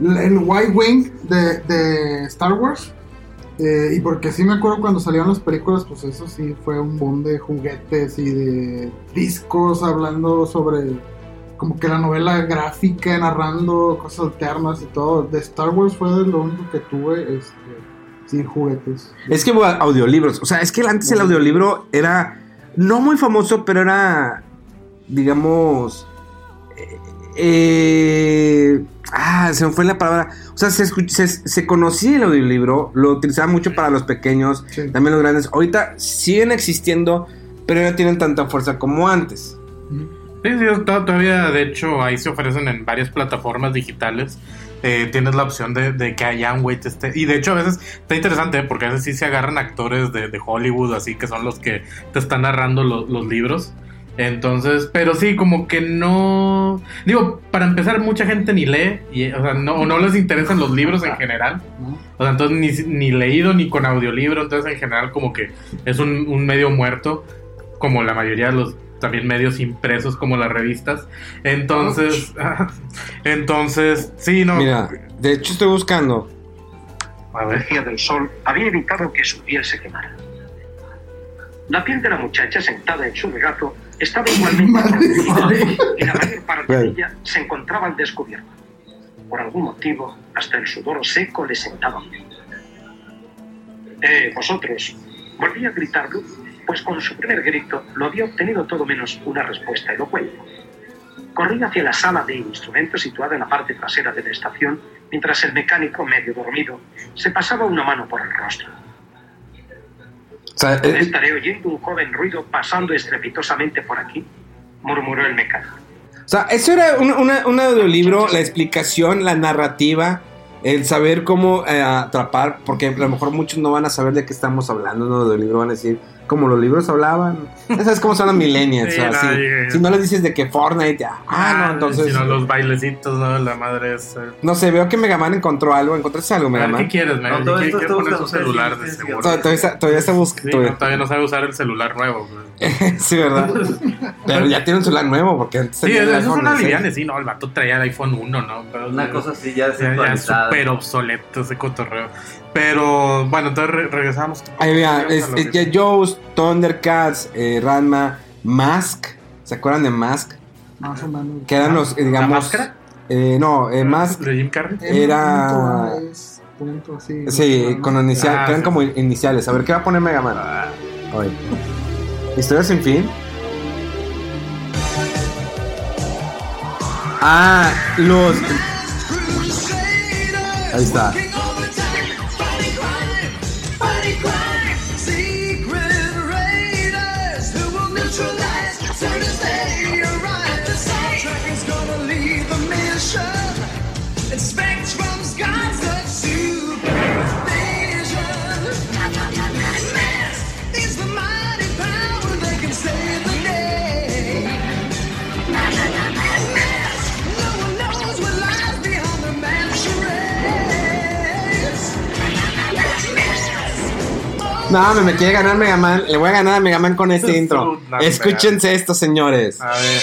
el White Wing de, de Star Wars. Eh, y porque sí me acuerdo cuando salieron las películas, pues eso sí fue un boom de juguetes y de discos hablando sobre como que la novela gráfica, narrando cosas alternas y todo. De Star Wars fue lo único que tuve, este, sí, juguetes. Es que hubo audiolibros. O sea, es que antes el audiolibro era no muy famoso, pero era, digamos, eh, eh, ah, se me fue la palabra. O sea, se, se, se conocía el audiolibro, lo utilizaban mucho para los pequeños, Sí. también los grandes. Ahorita siguen existiendo, pero no tienen tanta fuerza como antes. Sí, sí, to- todavía de hecho ahí se ofrecen en varias plataformas digitales. Eh, tienes la opción de, de que haya un wait este. Y de hecho a veces está interesante ¿eh? porque a veces sí se agarran actores de, Hollywood, así que son los que te están narrando lo- los libros. Entonces, pero sí, como que no. Digo, para empezar, mucha gente ni lee, y, o sea, no, no les interesan los libros en general. O sea, entonces ni, ni leído ni con audiolibro, entonces en general como que es un medio muerto, como la mayoría de los también medios impresos como las revistas. Entonces, [laughs] entonces, sí, no. Mira, de hecho estoy buscando. A ver. energía del sol había evitado que su piel se quemara. La piel de la muchacha sentada en su regazo estaba igualmente [laughs] protegida y la mayor parte de ella se encontraba al descubierto. Por algún motivo, hasta el sudor seco le sentaba bien. Eh, vosotros, volví a gritarlo, pues con su primer grito lo había obtenido todo menos una respuesta elocuente. Corrí hacia la sala de instrumentos situada en la parte trasera de la estación, mientras el mecánico, medio dormido, se pasaba una mano por el rostro. O sea, eh, Estaré oyendo un joven ruido pasando estrepitosamente por aquí, murmuró el mecánico. O sea, eso era un, una- un audiolibro, la explicación, la narrativa, el saber cómo eh, atrapar, porque a lo mejor muchos no van a saber de qué estamos hablando en un audiolibro, van a decir, como los libros hablaban. [laughs] Ya sabes cómo son los millennials. Sí, o sea, no, si, no les dices de que Fortnite, ya, ah, no, entonces... Si no, los bailecitos, ¿no? La madre es. eh, No sé, veo que Megaman encontró algo. ¿Encontraste algo, Megaman? ¿Qué quieres, Mega? No, todo ¿Qué- esto qué está poner su celular de seguro? Todavía, todavía está, todavía está Sí, buscando. no, todavía no sabe usar el celular nuevo. [laughs] sí, ¿verdad? [laughs] Pero ya tiene un celular nuevo, porque antes Sí, tenía el eso es una 16. liviana, sí, no, el vato traía el iPhone 1, ¿no? Pero, Una cosa así ya ya, ya es desactualizada. súper obsoleto ese cotorreo. Pero bueno, entonces re- regresamos. Ahí vea, es, es que-. Joe's, Thundercats, eh, Ranma, Mask. ¿Se acuerdan de Mask? Más o menos. Que eran los, eh, digamos. máscara? eh, no, eh, Mask. ¿De Jim Carrey? era- Punto A es punto, sí. Sí, con inicial, Ah, eran sí. como iniciales. A ver, ¿qué va a poner Mega Man? Hoy. Historia sin fin. Ah, los. Ahí está. No, me, me quiere ganar Mega Man. Le voy a ganar a Mega Man con este [laughs] intro. Escúchense esto, señores. A ver.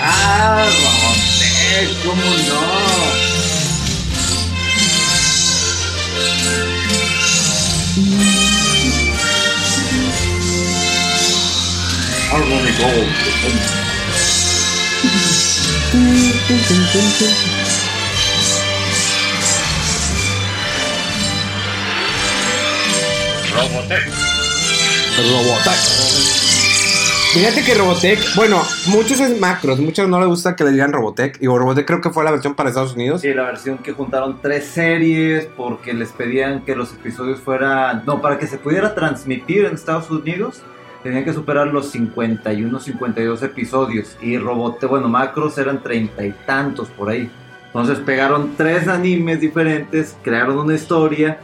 Ah, Robotech, ¿cómo no? Robotech. Robotech. Fíjate que Robotech, bueno, muchos es macros, muchos no les gusta que le digan Robotech. Y Robotech creo que fue la versión para Estados Unidos. Sí, la versión que juntaron tres series porque les pedían que los episodios fueran... No, para que se pudiera transmitir en Estados Unidos tenían que superar los 51, 52 episodios. Y Robotech, bueno, macros eran treinta y tantos por ahí. Entonces pegaron tres animes diferentes, crearon una historia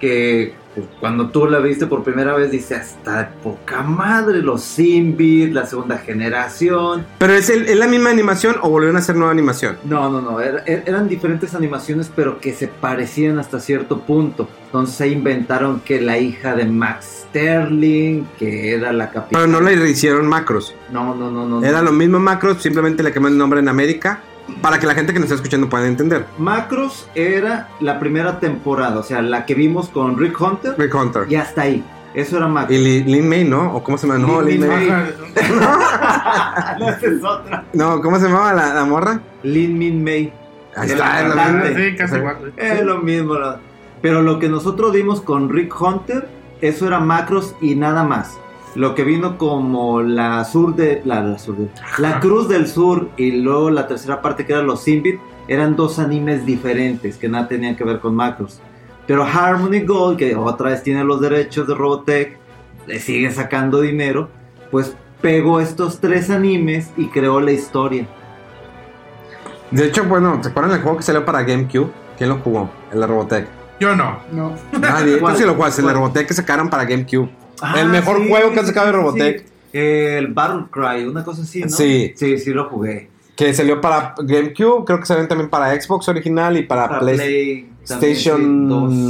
que cuando tú la viste por primera vez dice hasta poca madre, los Simbit, la segunda generación. Pero es, el- es la misma animación o volvieron a hacer nueva animación. No, no, no, er- eran diferentes animaciones pero que se parecían hasta cierto punto. Entonces se inventaron que la hija de Max Sterling, que era la capitana... Pero no le hicieron macros. No, no, no, no. Era no. lo mismo macros, simplemente le cambiaron el nombre en América. Para que la gente que nos está escuchando pueda entender. Macros era la primera temporada, o sea, la que vimos con Rick Hunter. Rick Hunter. Y hasta ahí. Eso era Macros. Y Li- Lin May, ¿no? ¿O cómo se llama? No, Lin Lin May. May. [laughs] no, esa es otra. No, ¿cómo se llamaba la, la morra? Lin Min May. Ahí está, es lo mismo. Sí, casi igual. Es lo mismo. Pero lo que nosotros dimos con Rick Hunter, eso era Macros y nada más. Lo que vino como la sur de la, la sur de- la Cruz del Sur y luego la tercera parte que era los Simbit eran dos animes diferentes que nada tenían que ver con Macros. Pero Harmony Gold, que otra vez tiene los derechos de Robotech, le sigue sacando dinero, pues pegó estos tres animes y creó la historia. De hecho, bueno, ¿se acuerdan del juego que salió para GameCube? ¿Quién lo jugó? El de Robotech. Yo no. No. Nadie. [laughs] ¿Cuál? Tú sí lo jugaste, el de. Robotech que sacaron para GameCube. Ah, el mejor sí, juego que han sacado de Robotech. sí. El Battle Cry, una cosa así, ¿no? Sí. Sí, sí lo jugué. Que salió para GameCube, creo que salió también para Xbox original y para, Para PlayStation Play también,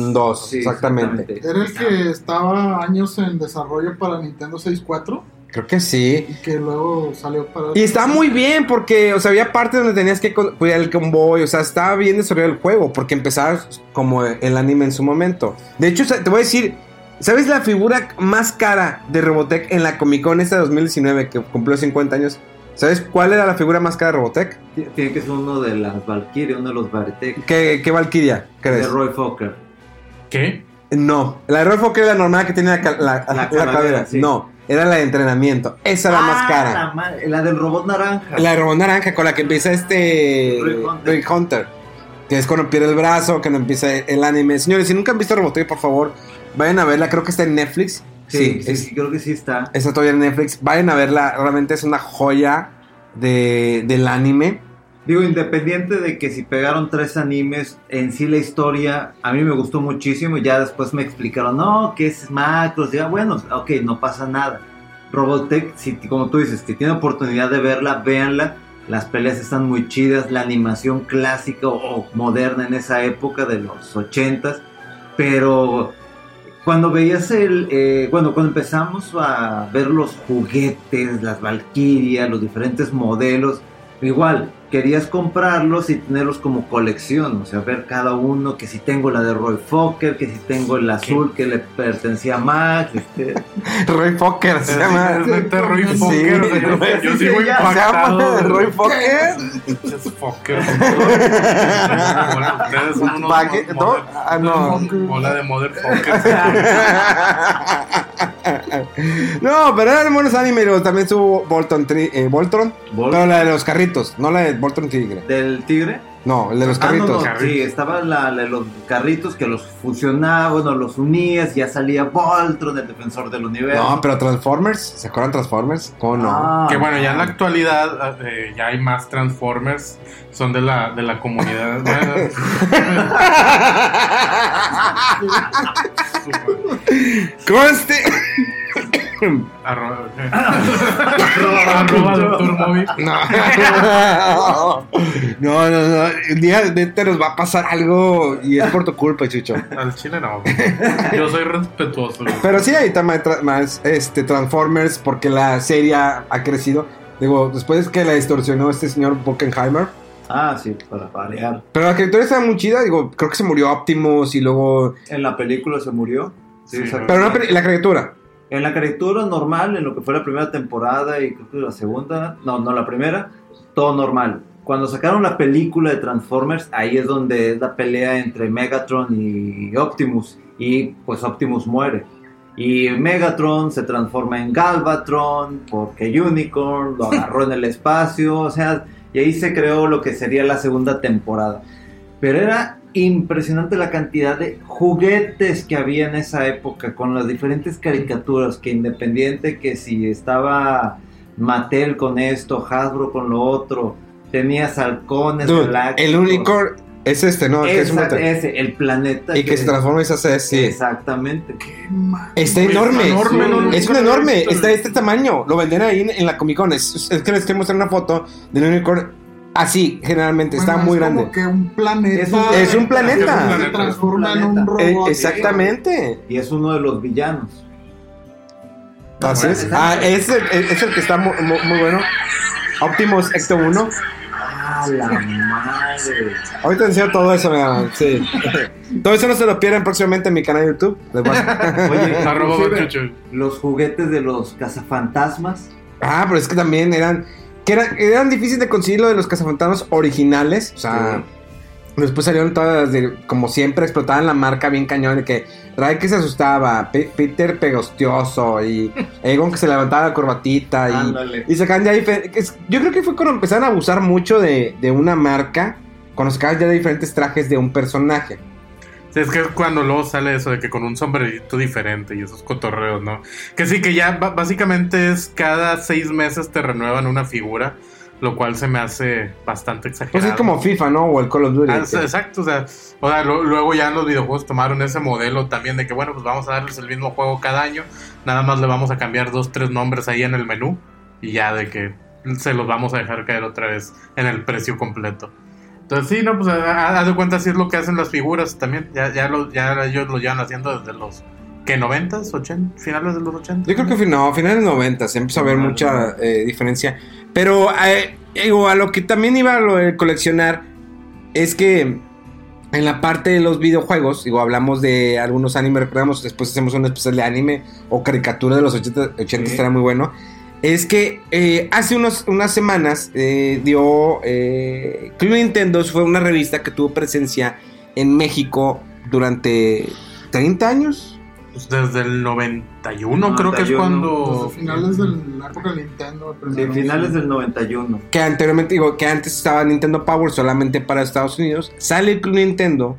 sí, 2. Sí, exactamente. Era el que estaba años en desarrollo para Nintendo 64 Creo que sí. y que luego salió para. Y estaba muy bien porque, o sea, había partes donde tenías que cu- cuidar el convoy, o sea, estaba bien desarrollado el juego porque empezaba como el anime en su momento. De hecho, te voy a decir, ¿sabes la figura más cara de Robotech en la Comic Con esta de 2019 que cumplió 50 años? ¿Sabes cuál era la figura más cara de Robotech? Tiene que ser uno de las Valkyrie, uno de los Baretech. ¿Qué, qué Valkyria De crees? Roy Fokker. ¿Qué? No, la de Roy Fokker era la normal que tenía la, la, La la calavera, cadera. sí. No, era la de entrenamiento. Esa era la más Ah, cara. La, del robot naranja. La de robot naranja con la que empieza este Rick Hunter. Rick Hunter. Que es cuando pierde el brazo, cuando empieza el anime. Señores, si nunca han visto Robotech, por favor, vayan a verla. Creo que está en Netflix. Sí, Sí, sí, es- sí, creo que sí está. está todavía en Netflix. Vayan a verla. Realmente es una joya de, del anime. Digo, independiente de que si pegaron tres animes, en sí la historia a mí me gustó muchísimo. y Ya después me explicaron, no, que es macros. Ya, bueno, ok, no pasa nada. Robotech, si, como tú dices, si tiene oportunidad de verla, véanla. Las peleas están muy chidas, la animación clásica o, o moderna en esa época de los ochentas. Pero cuando veías el, eh, bueno, cuando empezamos a ver los juguetes, las Valkyrias, los diferentes modelos, igual querías comprarlos y tenerlos como colección, o sea, ver cada uno, que si tengo la de Roy Fokker, que si tengo el azul que le pertenecía a Max, este, Roy Fokker se llama. Roy Sí, Fokker. yo- Roy- Yo sí, sigo impactado. Roy Fokker. Fokker. Ustedes son unos mo- no, ah, no. Bola de Mother Fokker. no, pero eran buenos anime. luego También estuvo Voltron, eh, Voltron. Vol- Pero la de los carritos, no la de Voltron Tigre. del tigre. No, el de los Ah, no, carritos. no, sí, estaba la, la de los carritos que los fusionaba, bueno, los unías, ya salía Voltron, el defensor del universo. No, pero Transformers, ¿se acuerdan Transformers? ¿Cómo no? Ah, Que bueno, ya en la actualidad eh, ya hay más Transformers, son de la, de la comunidad. [laughs] [laughs] Conste. [laughs] arroba, [laughs] arroba Doctor Moby. [laughs] No. no, no, no. Un día de este nos va a pasar algo y es por tu culpa, Chucho. Al chile no. Yo soy respetuoso. güey. Pero sí, hay más, tra- más este, Transformers porque la serie ha ha crecido. Digo, después que la distorsionó este señor Bockenheimer. Ah, sí, para variar. Pero la criatura está muy chida. Digo, creo que se murió Optimus y luego. En la película se murió. Sí, Sí. Pero no, peli- la criatura. En la caricatura normal, en lo que fue la primera temporada y creo que la segunda, no, no la primera, todo normal. Cuando sacaron la película de Transformers, ahí es donde es la pelea entre Megatron y Optimus. Y pues Optimus muere. Y Megatron se transforma en Galvatron porque Unicorn lo agarró en el espacio. O sea, y ahí se creó lo que sería la segunda temporada. Pero era impresionante la cantidad de juguetes que había en esa época con las diferentes caricaturas que independiente que si estaba Mattel con esto, Hasbro con lo otro, tenías halcones, Dude, galácticos. el unicorn es este, ¿no? El que es ese, el planeta y que se transforma y se hace así. Exactamente. Está Es enorme. enorme, no, es un enorme. Está de este tamaño. Lo venden ahí en, en la Comic Con. Es, es que les quiero mostrar una foto del unicorn. Así, generalmente. está Bueno, muy es como grande. que un planeta. Es un- Es un planeta. Se transforma en un planeta. robot. Eh, exactamente. Y es uno de los villanos. Así es. Ah, es el, es el que está mu- mu- muy, bueno. Optimus Ecto 1. Ah, la madre. Ahorita enseño todo eso, mira, sí. todo eso no se lo pierdan próximamente en mi canal de YouTube. Les voy a- Oye, [laughs] los juguetes de los cazafantasmas. Ah, pero es que también eran. Que eran, eran difíciles de conseguir lo de los cazafantasmas originales. O sea. Después salieron todas de. Como siempre, explotaban la marca bien cañón. De que Ray que se asustaba. Pe- Peter pegostioso. Y [laughs] Egon que se levantaba la corbatita. Y, y sacaban ya diferentes. Yo creo que fue cuando empezaron a abusar mucho de, de una marca. Cuando sacaban ya diferentes trajes de un personaje. Es que cuando luego sale eso de que con un sombrerito diferente y esos cotorreos, ¿no? Que sí, que ya básicamente es cada seis meses te renuevan una figura, lo cual se me hace bastante Pues exagerado. es como FIFA, ¿no? O el Call of Duty. Ah, exacto, o sea, o sea, lo- luego ya los videojuegos tomaron ese modelo también de que, bueno, pues vamos a darles el mismo juego cada año, nada más le vamos a cambiar dos, tres nombres ahí en el menú y ya de que se los vamos a dejar caer otra vez en el precio completo. Entonces sí, no, pues haz de cuenta así es lo que hacen las figuras también, ya, ya, lo, ya ellos lo llevan haciendo desde los, ¿qué? ¿90s? ¿80? ¿Finales de los 80? Yo creo que no, finales de 90 se empezó a ver mucha eh, diferencia. Pero eh, digo, a lo que también iba a lo de coleccionar es que en la parte de los videojuegos, digo, hablamos de algunos animes, recordamos, después hacemos un especial de anime o caricatura de los 80, 80 estará muy bueno. Es que eh, hace unos, unas semanas eh, dio eh, Club Nintendo, fue una revista que tuvo presencia en México durante 30 años. Pues desde el 91 creo que es 91, cuando... Desde finales de la época de Nintendo. Sí, finales del 91. que anteriormente digo que antes estaba Nintendo Power solamente para Estados Unidos sale el Club Nintendo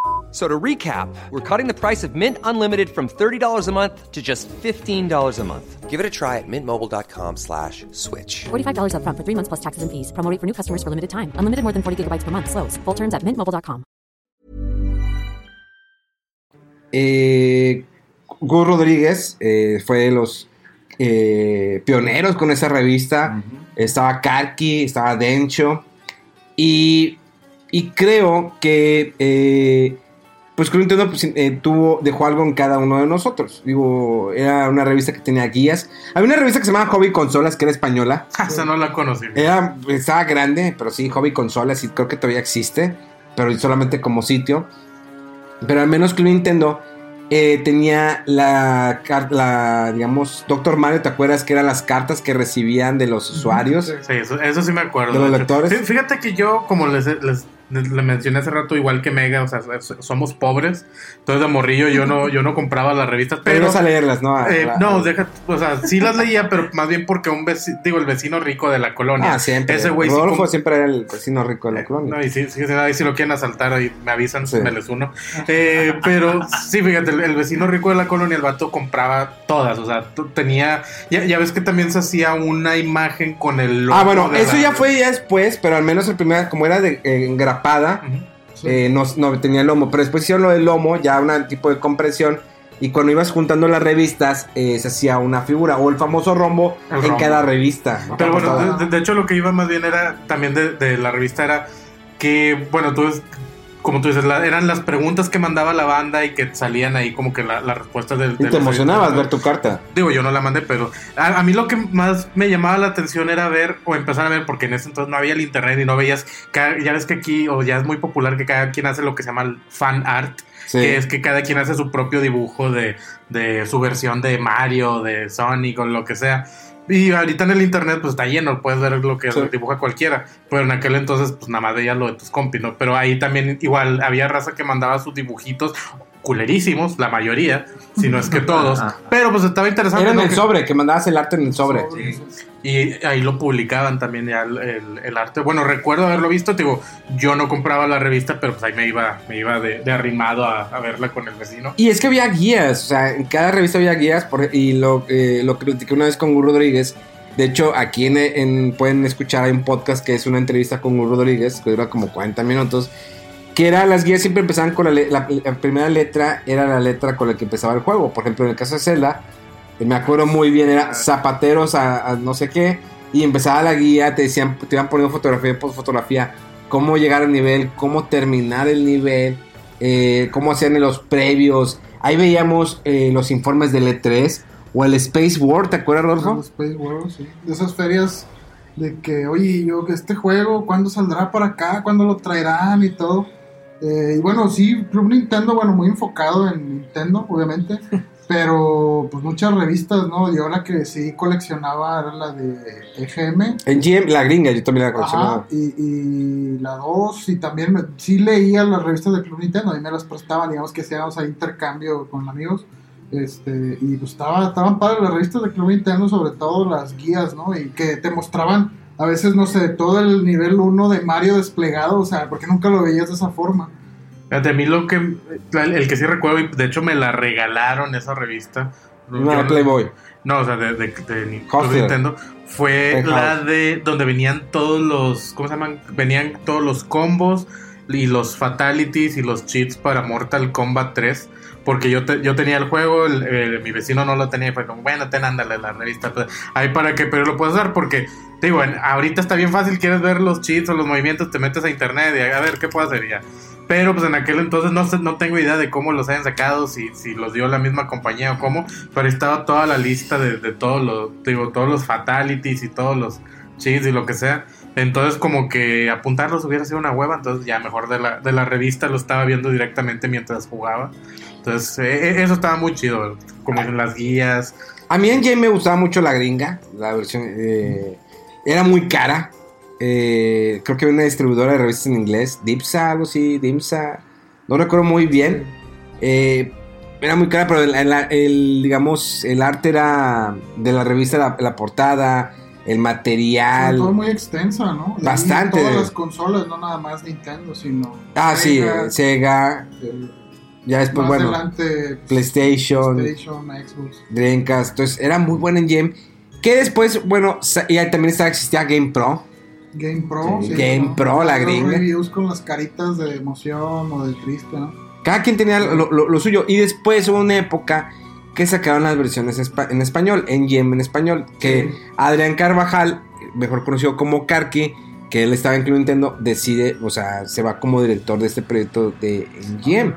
F- So to recap, we're cutting the price of Mint Unlimited from $30 a month to just $15 a month. Give it a try at mintmobile.com slash switch. $45 upfront for three months plus taxes and fees. Promo for new customers for limited time. Unlimited more than 40 gigabytes per month. Slows. Full terms at mintmobile.com. eh, Gus Rodríguez eh, fue de los eh, pioneros con esa revista estaba Karki estaba Dencho y, y creo que eh, pues Club Nintendo pues, eh, tuvo, dejó algo en cada uno de nosotros. Digo, era una revista que tenía guías. Había una revista que se llamaba Hobby Consolas, que era española. [laughs] Esa no la conocí. Era, estaba grande, pero sí, Hobby Consolas y creo que todavía existe, pero solamente como sitio. Pero al menos Club Nintendo eh, tenía la, digamos, Doctor Mario, ¿te acuerdas que eran las cartas que recibían de los usuarios? Sí, eso, eso sí me acuerdo. ¿De los lectores? Fí- Fíjate que yo, como les- le mencioné hace rato, igual que Mega, o sea, so- somos pobres. Entonces, de morrillo, yo no, yo no compraba las revistas, Pero ibas a leerlas, ¿no? A- eh, a- no, deja, o sea, sí las leía, pero más bien porque un vecino, digo, el vecino rico de la colonia. Ah, siempre. Ese güey sí Rodolfo com- siempre era el vecino rico de la colonia. No, y si, si, si lo quieren asaltar, ahí me avisan, Sí. me les uno. Eh, pero sí, fíjate, el, el vecino rico de la colonia, el vato compraba todas, o sea, tenía, ya, ya ves que también se hacía una imagen con el logo Ah, bueno, eso la- ya fue ya después, pero al menos el primer, como era de eh, eh, no, no tenía lomo. Pero después hicieron lo del lomo, ya un tipo de compresión. Y cuando ibas juntando las revistas, eh, se hacía una figura o el famoso rombo El en rombo. cada revista. Pero bueno, de, de hecho lo que iba más bien era también de, de la revista era que, bueno, tú como tú dices, la- eran las preguntas que mandaba la banda y que salían ahí como que la, la respuesta del... y del- te emocionabas ver tu carta. Digo, yo no la mandé, pero a, a mí lo que más me llamaba la atención era ver o empezar a ver, porque en ese entonces no había el internet y no veías, cada- ya ves que aquí, o ya es muy popular que cada quien hace lo que se llama el fan art, Sí. que es que cada quien hace su propio dibujo de, de su versión de Mario, de Sonic o lo que sea. Y ahorita en el internet pues está lleno, puedes ver lo que Sí. dibuja cualquiera. Pero en aquel entonces pues nada más veías lo de tus compis, ¿no? Pero ahí también igual había raza que mandaba sus dibujitos culerísimos, la mayoría, si no es que [laughs] todos. pero pues estaba interesante. Era en ¿no? el Que- sobre, que mandabas el arte en el sobre. y ahí lo publicaban también ya el, el- el arte. Bueno, recuerdo haberlo visto, te digo, yo no compraba la revista, pero pues ahí me iba, me iba de, de arrimado a, a verla con el vecino. Y es que había guías, o sea, en cada revista había guías, por- y lo, eh, lo critiqué una vez con Gur Rodríguez. De hecho, aquí en, en- pueden escuchar, hay un podcast que es una entrevista con Gur Rodríguez, que dura como 40 minutos, que era, las guías siempre empezaban con la, le- la- la primera letra, era la letra con la que empezaba el juego. Por ejemplo, en el caso de Zelda, me acuerdo muy bien, era zapateros a, a no sé qué, y empezaba la guía, te decían, te iban poniendo fotografía por fotografía, cómo llegar al nivel, cómo terminar el nivel, eh, cómo hacían los previos. Ahí veíamos eh, los informes del E3 o el Space War, ¿te acuerdas, Rodolfo? Space World, sí. De esas ferias de que, oye, yo que este juego, ¿cuándo saldrá para acá? ¿Cuándo lo traerán y todo? Eh, y bueno, sí, Club Nintendo, bueno, muy enfocado en Nintendo, obviamente. [laughs] pero pues muchas revistas, ¿no? Yo la que sí coleccionaba era la de EGM. En GM, la gringa, yo también la Ajá, coleccionaba. y, y la 2, y también me- sí leía las revistas de Club Nintendo, a mí me las prestaban, digamos que hacíamos ahí intercambio con amigos. Este, y pues estaba, estaban padres las revistas de Club Nintendo, sobre todo las guías, ¿no? Y que te mostraban a veces, no sé, todo el nivel 1 de Mario desplegado, o sea, porque nunca lo veías de esa forma. Fíjate, a mí lo que. El, que sí recuerdo, y de hecho me la regalaron esa revista. Una Yo de Playboy. No, o sea, de, de. Nintendo. Fue la de donde venían todos los. ¿Cómo se llaman? Venían todos los combos y los fatalities y los cheats para Mortal Kombat 3. Porque yo, te- yo tenía el juego, el- el- mi vecino no lo tenía y fue como, bueno, ten, ándale la revista. pues, ahí para que, pero lo puedes usar porque, digo, en- ahorita está bien fácil, quieres ver los cheats o los movimientos, te metes a internet y a ver qué puedo hacer ya. Pero pues en aquel entonces no no tengo idea de cómo los hayan sacado, si, si los dio la misma compañía o cómo, pero ahí estaba toda la lista de, de todos los, digo, todos los fatalities y todos los cheats y lo que sea. Entonces como que apuntarlos hubiera sido una hueva, entonces ya mejor de la, de la revista lo estaba viendo directamente mientras jugaba. Entonces eh, eso estaba muy chido, como en las guías. A mí en GM me gustaba mucho la gringa, la versión eh, era muy cara. Eh, creo que había una distribuidora de revistas en inglés, Dipsa, algo así, Dimsa, no recuerdo muy bien. Eh, era muy cara, pero el, el- el, digamos, el arte era de la revista, la, la portada, el material. todo muy extensa, ¿no? Y Bastante. Todas las consolas, no nada más Nintendo, sino. Ah, sí, Sega, el- Ya después, más bueno, adelante, pues, PlayStation. PlayStation, Xbox. Dreamcast. Entonces era muy bueno en Gem. Que después, bueno, y ahí también estaba, existía Game Pro. Game Pro. Sí, Game Pro, la gringa. reviews con las caritas de emoción o de triste, ¿no? Cada quien tenía lo, lo- lo suyo. Y después hubo una época que sacaron las versiones en español, en Gem en español. Que Adrián Carvajal, mejor conocido como Karki, que él estaba en Club Nintendo, decide, o sea, se va como director de este proyecto de Gem.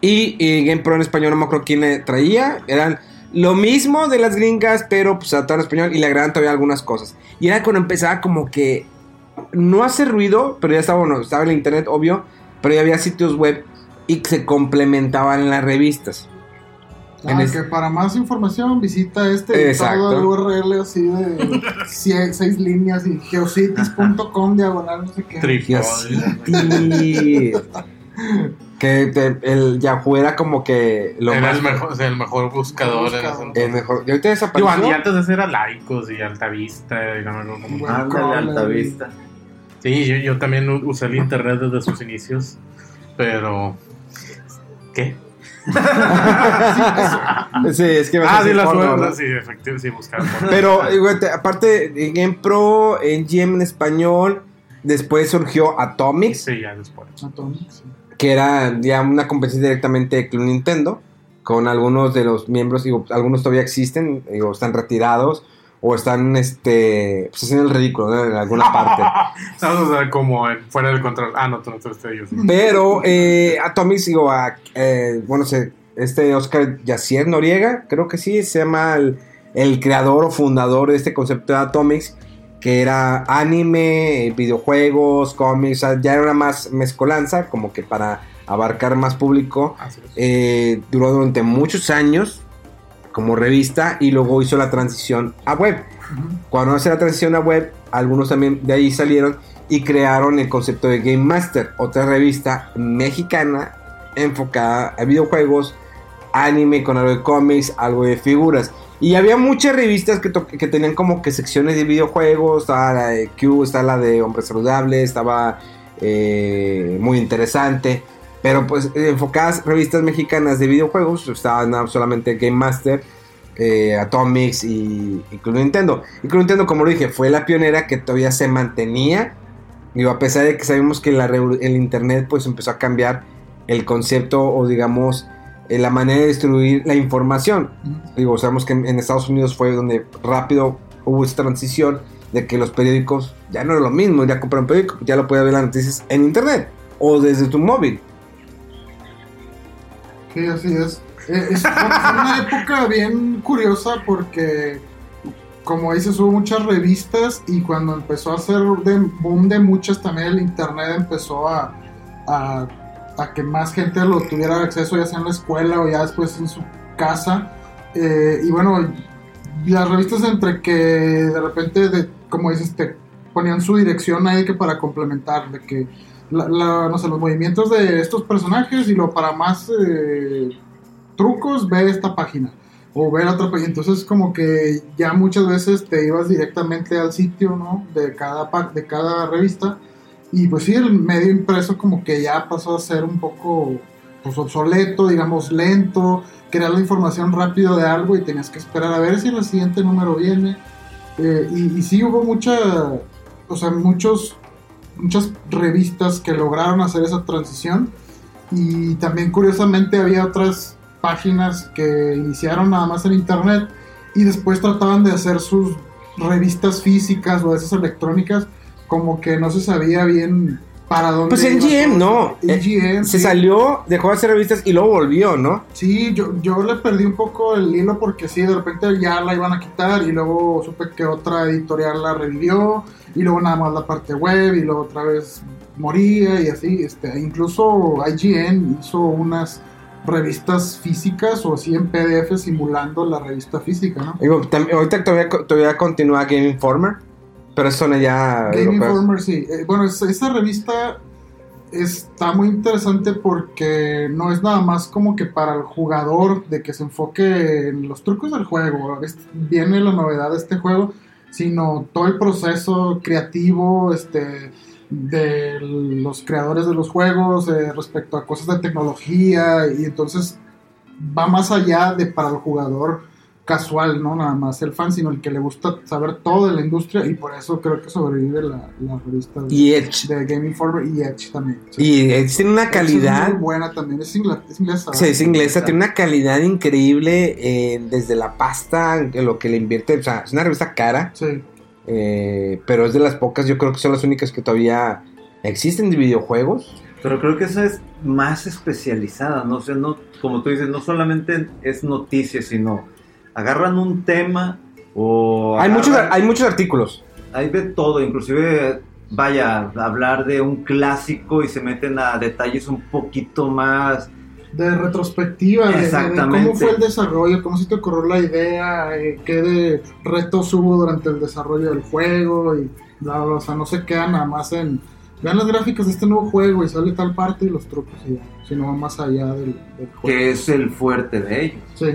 Y, eh, Game Pro en español, no me acuerdo quién le traía. Eran lo mismo de las gringas, pero pues adaptado en español y le agregaban todavía algunas cosas. Y era cuando empezaba como que no hace ruido, pero ya estaba, bueno, estaba en el internet, obvio, pero ya había sitios web y se complementaban en las revistas. En Ah, es- que para más información visita este todo el URL así de [laughs] seis líneas y geocities.com diagonal no sé qué. Geocities. Que te- el Yahoo era como que lo Era más el mejor, o sea, el mejor buscador en ese entonces. el mejor. Y ahorita Digo, desapareció. y antes de eso era Laicos y Altavista. Y no Ándale, Altavista. Sí, yo, yo también usé el internet desde sus inicios. Pero. ¿Qué? [laughs] Sí, es que Ah, sí, decir la porno, suerte. ¿no? Sí, efectivamente, sí, buscar. Pero, aparte Game Pro, en GM en español, después surgió Atomics, Sí, ya después. Atomic, sí. Que era ya una competencia directamente de Club Nintendo, con algunos de los miembros, digo, algunos todavía existen, digo, están retirados, o están, este, pues haciendo el ridículo, ¿no? En alguna parte. [laughs] Vamos a ver como en- fuera del control. Ah, no, tú no tú sí. Pero eh, Atomics, digo, a- eh, bueno, se, este Oscar Yacier Noriega, creo que sí, se llama el, el creador o fundador de este concepto de Atomics, que era anime, videojuegos, cómics, o sea, ya era más mezcolanza, como que para abarcar más público. Eh, duró durante muchos años como revista y luego hizo la transición a web. Cuando hace la transición a web, algunos también de ahí salieron y crearon el concepto de Game Master, otra revista mexicana enfocada a videojuegos, anime con algo de cómics, algo de figuras. Y había muchas revistas que, que tenían como que secciones de videojuegos, estaba la de Q, estaba la de Hombre Saludable, estaba eh, muy interesante. Pero pues enfocadas revistas mexicanas de videojuegos, estaban solamente Game Master, eh, Atomics y, y Club Nintendo. Y Nintendo, como lo dije, fue la pionera que todavía se mantenía. Digo, a pesar de que sabemos que la el internet pues empezó a cambiar el concepto o digamos eh, la manera de distribuir la información. Digo, sabemos que en, Estados Unidos fue donde rápido hubo esta transición de que los periódicos ya no era lo mismo, ya comprar un periódico, ya lo puedes ver las noticias en internet o desde tu móvil. Sí, así es. Eh, es fue una época bien curiosa porque, como dices, hubo muchas revistas y cuando empezó a hacer de boom de muchas, también el internet empezó a, a, a que más gente lo tuviera acceso, ya sea en la escuela o ya después en su casa. Eh, y bueno, las revistas entre que de repente, de, como dices, te ponían su dirección ahí que para complementar, de que no sé, los movimientos de estos personajes y lo para más eh, trucos, ve esta página. O ve la otra página. Entonces, como que ya muchas veces te ibas directamente al sitio, ¿no? De cada, de cada revista. Y pues sí, el medio impreso como que ya pasó a ser un poco pues, obsoleto, digamos, lento. Crear la información rápido de algo y tenías que esperar a ver si el siguiente número viene. Eh, y, y sí hubo mucha, o sea, muchos, muchas revistas que lograron hacer esa transición. Y también curiosamente había otras páginas que iniciaron nada más en internet y después trataban de hacer sus revistas físicas o esas electrónicas como que no se sabía bien para dónde Pues no. Eh, se sí. salió, dejó de hacer revistas y luego volvió, ¿no? Sí, yo, yo le perdí un poco el hilo porque sí, de repente ya la iban a quitar y luego supe que otra editorial la revivió y luego nada más la parte web y luego otra vez moría y así. Este, incluso IGN hizo unas revistas físicas o así en PDF simulando la revista física, ¿no? Digo, ahorita todavía, todavía continúa Game Informer, pero eso no ya... Game. Informer, sí. Eh, bueno, es- esa revista está muy interesante porque no es nada más como que para el jugador de que se enfoque en los trucos del juego, es- viene la novedad de este juego, sino todo el proceso creativo este, de los creadores de los juegos eh, respecto a cosas de tecnología y entonces va más allá de para el jugador casual, no nada más el fan, sino el que le gusta saber todo de la industria y por eso creo que sobrevive la, la revista de, Y Edge. de Game Informer y Edge también. sí. Y eh, tiene una Edge calidad... es muy buena también, es, ingla- es inglesa. Sí, es inglesa, tiene una calidad increíble eh, desde la pasta, lo que le invierte, o sea, es una revista cara, Sí. eh, pero es de las pocas, yo creo que son las únicas que todavía existen de videojuegos. Pero creo que esa es más especializada, no sé, no, como tú dices, no solamente es noticias, sino agarran un tema o Hay muchos, hay muchos artículos. hay de todo, inclusive vaya hablar de un clásico y se meten a detalles un poquito más De retrospectiva, de- de, de Exactamente. cómo fue el desarrollo, cómo se te ocurrió la idea, eh, qué de retos hubo durante el desarrollo del juego y bla, bla, o sea, no se quedan nada más en vean las gráficas de este nuevo juego y sale tal parte y los trucos y ya, sino va más allá del, del juego. que es el fuerte de ellos. Sí.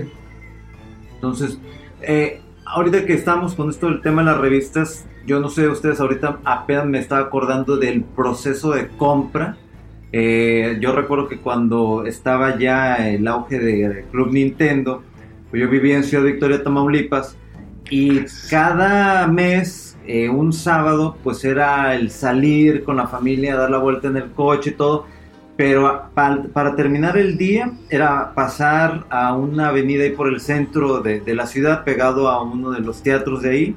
Entonces, eh, ahorita que estamos con esto del tema de las revistas, yo no sé, ustedes ahorita apenas me estaba acordando del proceso de compra. Eh, yo recuerdo que cuando estaba ya el auge de Club Nintendo, pues yo vivía en Ciudad Victoria, Tamaulipas, y cada mes, eh, un sábado, pues era el salir con la familia, dar la vuelta en el coche y todo. Pero a- pa- para terminar el día era pasar a una avenida ahí por el centro de, de la ciudad, pegado a uno de los teatros de ahí,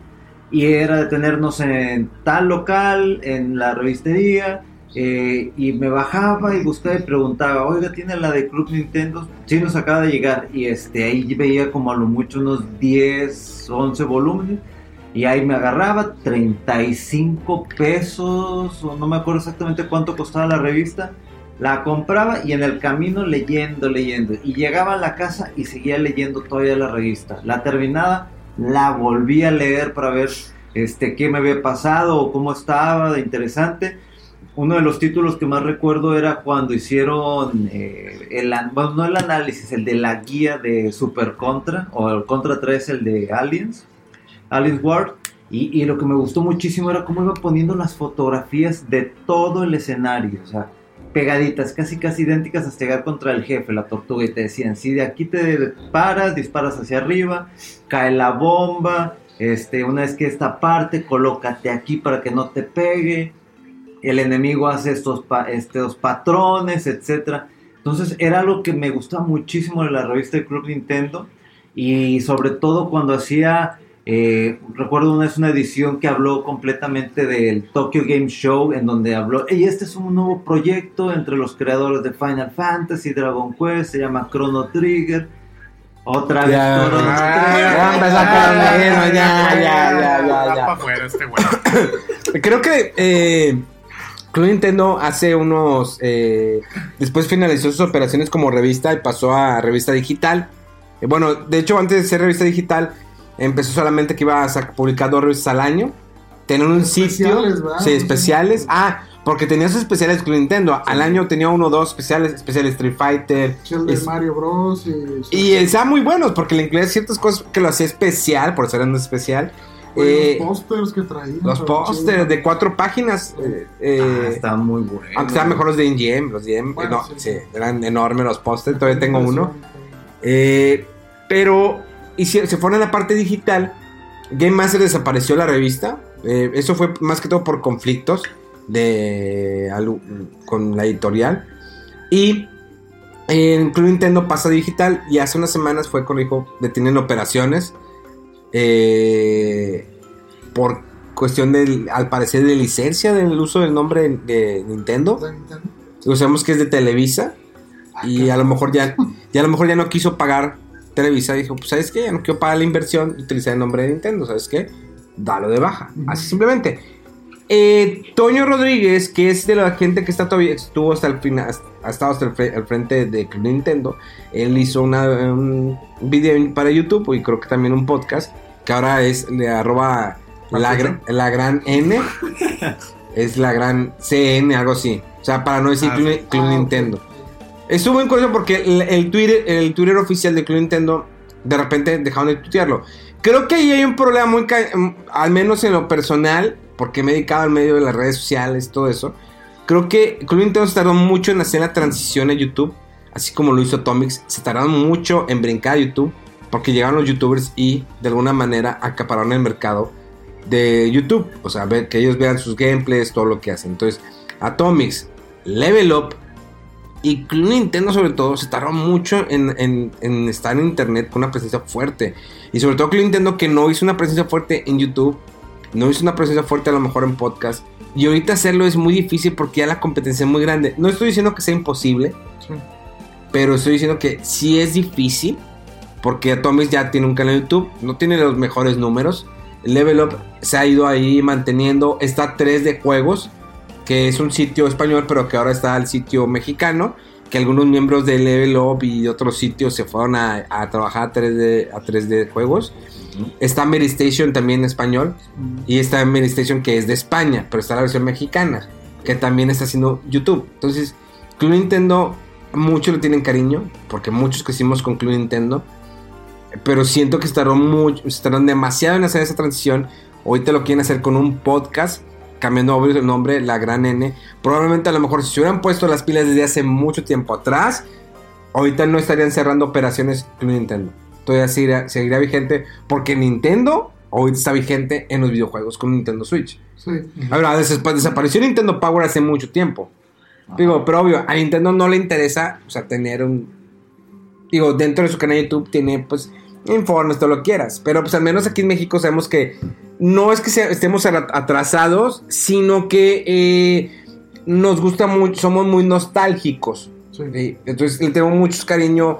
y era detenernos en tal local, en la revistería, eh, y me bajaba y buscaba y preguntaba, oiga, ¿tiene la de Club Nintendo? Sí, nos acaba de llegar, y este, ahí veía como a lo mucho unos 10, 11 volúmenes, y ahí me agarraba 35 pesos, o no me acuerdo exactamente cuánto costaba la revista, la compraba y en el camino leyendo, leyendo. Y llegaba a la casa y seguía leyendo todavía la revista. La terminaba, la volví a leer para ver este, qué me había pasado o cómo estaba de interesante. Uno de los títulos que más recuerdo era cuando hicieron eh, el, no el análisis, el de la guía de Super Contra o el Contra 3, el de Aliens, Aliens Ward. Y, y lo que me gustó muchísimo era cómo iba poniendo las fotografías de todo el escenario. O sea, pegaditas, casi casi idénticas hasta llegar contra el jefe, la tortuga, y te decían, si de aquí te paras, disparas hacia arriba, cae la bomba, este, una vez que esta parte, colócate aquí para que no te pegue, el enemigo hace estos, pa- estos patrones, etcétera. Entonces era algo que me gustaba muchísimo de la revista de Club Nintendo y sobre todo cuando hacía, eh, recuerdo una vez una edición que habló completamente del Tokyo Game Show en donde habló, y este es un nuevo proyecto entre los creadores de Final Fantasy, Dragon Quest, se llama Chrono Trigger. Otra vez Ya, Chrono ya, Trigger. ya ya, ya, ya, este. [laughs] Creo que eh, Club Nintendo hace unos. eh, después finalizó sus operaciones como revista y pasó a revista digital. Eh, bueno, de hecho, antes de ser revista digital, empezó solamente que iba a publicar dos revistas al año. Tener un sitio. Especiales, ¿verdad? Sí, especiales. Ah, porque tenía sus especiales Club Nintendo. Al año tenía uno o dos especiales, especiales Street Fighter. El de es- Mario Bros. Y, y estaban muy buenos porque le incluía ciertas cosas que lo hacía especial, por ser un especial. Oye, Eh, los pósters que traían. los pósters de cuatro páginas. eh, eh, Ah, está muy bueno. aunque estaban mejor los de InGM. Los de Bueno, no, sí, sí, sí. eran enormes los pósters. Todavía tengo uno. Eh, pero y si se fueron a la parte digital. Game Master desapareció la revista. Eh, eso fue más que todo por conflictos de, con la editorial. Y en Club Nintendo pasa digital. Y hace unas semanas fue dijo: detienen operaciones. eh, por cuestión del, al parecer, de licencia del uso del nombre de Nintendo. De Nintendo. Sabemos que es de Televisa. Y a lo mejor ya, ya a lo mejor ya no quiso pagar Televisa. Dijo, pues sabes qué, ya no quiero pagar la inversión y utilizar el nombre de Nintendo. ¿Sabes qué? Dalo de baja. Así simplemente. Eh, Toño Rodríguez, que es de la gente que está todavía estuvo hasta el final, ha estado hasta el, frente de Nintendo. Él hizo una, un video para YouTube y creo que también un podcast que ahora es de arroba la, gra- la gran N. [laughs] es la gran CN, algo así. O sea, para no decir Ah, Club, Ah. Nintendo. Estuvo en curioso porque el, Twitter, el Twitter oficial de Club Nintendo de repente dejaron de tuitearlo. Creo que ahí hay un problema muy, mm, al menos en lo personal, porque me he dedicado al medio de las redes sociales, todo eso. Creo que Club Nintendo se tardó mucho en hacer la transición a YouTube, así como lo hizo Tomix. Se tardaron mucho en brincar a YouTube, porque llegaron los YouTubers y de alguna manera acapararon el mercado de YouTube. O sea, que ellos vean sus gameplays, todo lo que hacen. Entonces, Atomics, Level Up y Nintendo sobre todo se tardó mucho en, en- en estar en internet con una presencia fuerte. Y sobre todo Club Nintendo que no hizo una presencia fuerte en YouTube, no hizo una presencia fuerte a lo mejor en podcast. Y ahorita hacerlo es muy difícil porque ya la competencia es muy grande. No estoy diciendo que sea imposible, Sí. pero estoy diciendo que sí es difícil. Porque Atomics ya tiene un canal de YouTube, no tiene los mejores números. Level Up se ha ido ahí manteniendo. Está 3 de juegos, que es un sitio español, pero que ahora está el sitio mexicano. Que algunos miembros de Level Up y de otros sitios se fueron a, a trabajar a 3D, a 3D juegos. Está Mary Station también en español. Y está Mary Station que es de España, pero está la versión mexicana, que también está haciendo YouTube. Entonces, Club Nintendo, muchos le tienen cariño, porque muchos crecimos con Club Nintendo. Pero siento que se tardó mucho, se tardaron demasiado en hacer esa transición. Ahorita lo quieren hacer con un podcast, cambiando obvio el nombre, La Gran N. Probablemente a lo mejor si se hubieran puesto las pilas desde hace mucho tiempo atrás, ahorita no estarían cerrando operaciones Club Nintendo. Todavía seguirá, seguirá vigente porque Nintendo ahorita está vigente en los videojuegos con Nintendo Switch. Sí. Ahora, des- desapareció Nintendo Power hace mucho tiempo. Digo, pero obvio, a Nintendo no le interesa, o sea, tener un... Digo, dentro de su canal de YouTube tiene, pues, informes, todo lo quieras. Pero, pues, al menos aquí en México sabemos que no es que sea- estemos atrasados, sino que eh, nos gusta mucho, somos muy nostálgicos. Sí, Entonces, le tengo mucho cariño.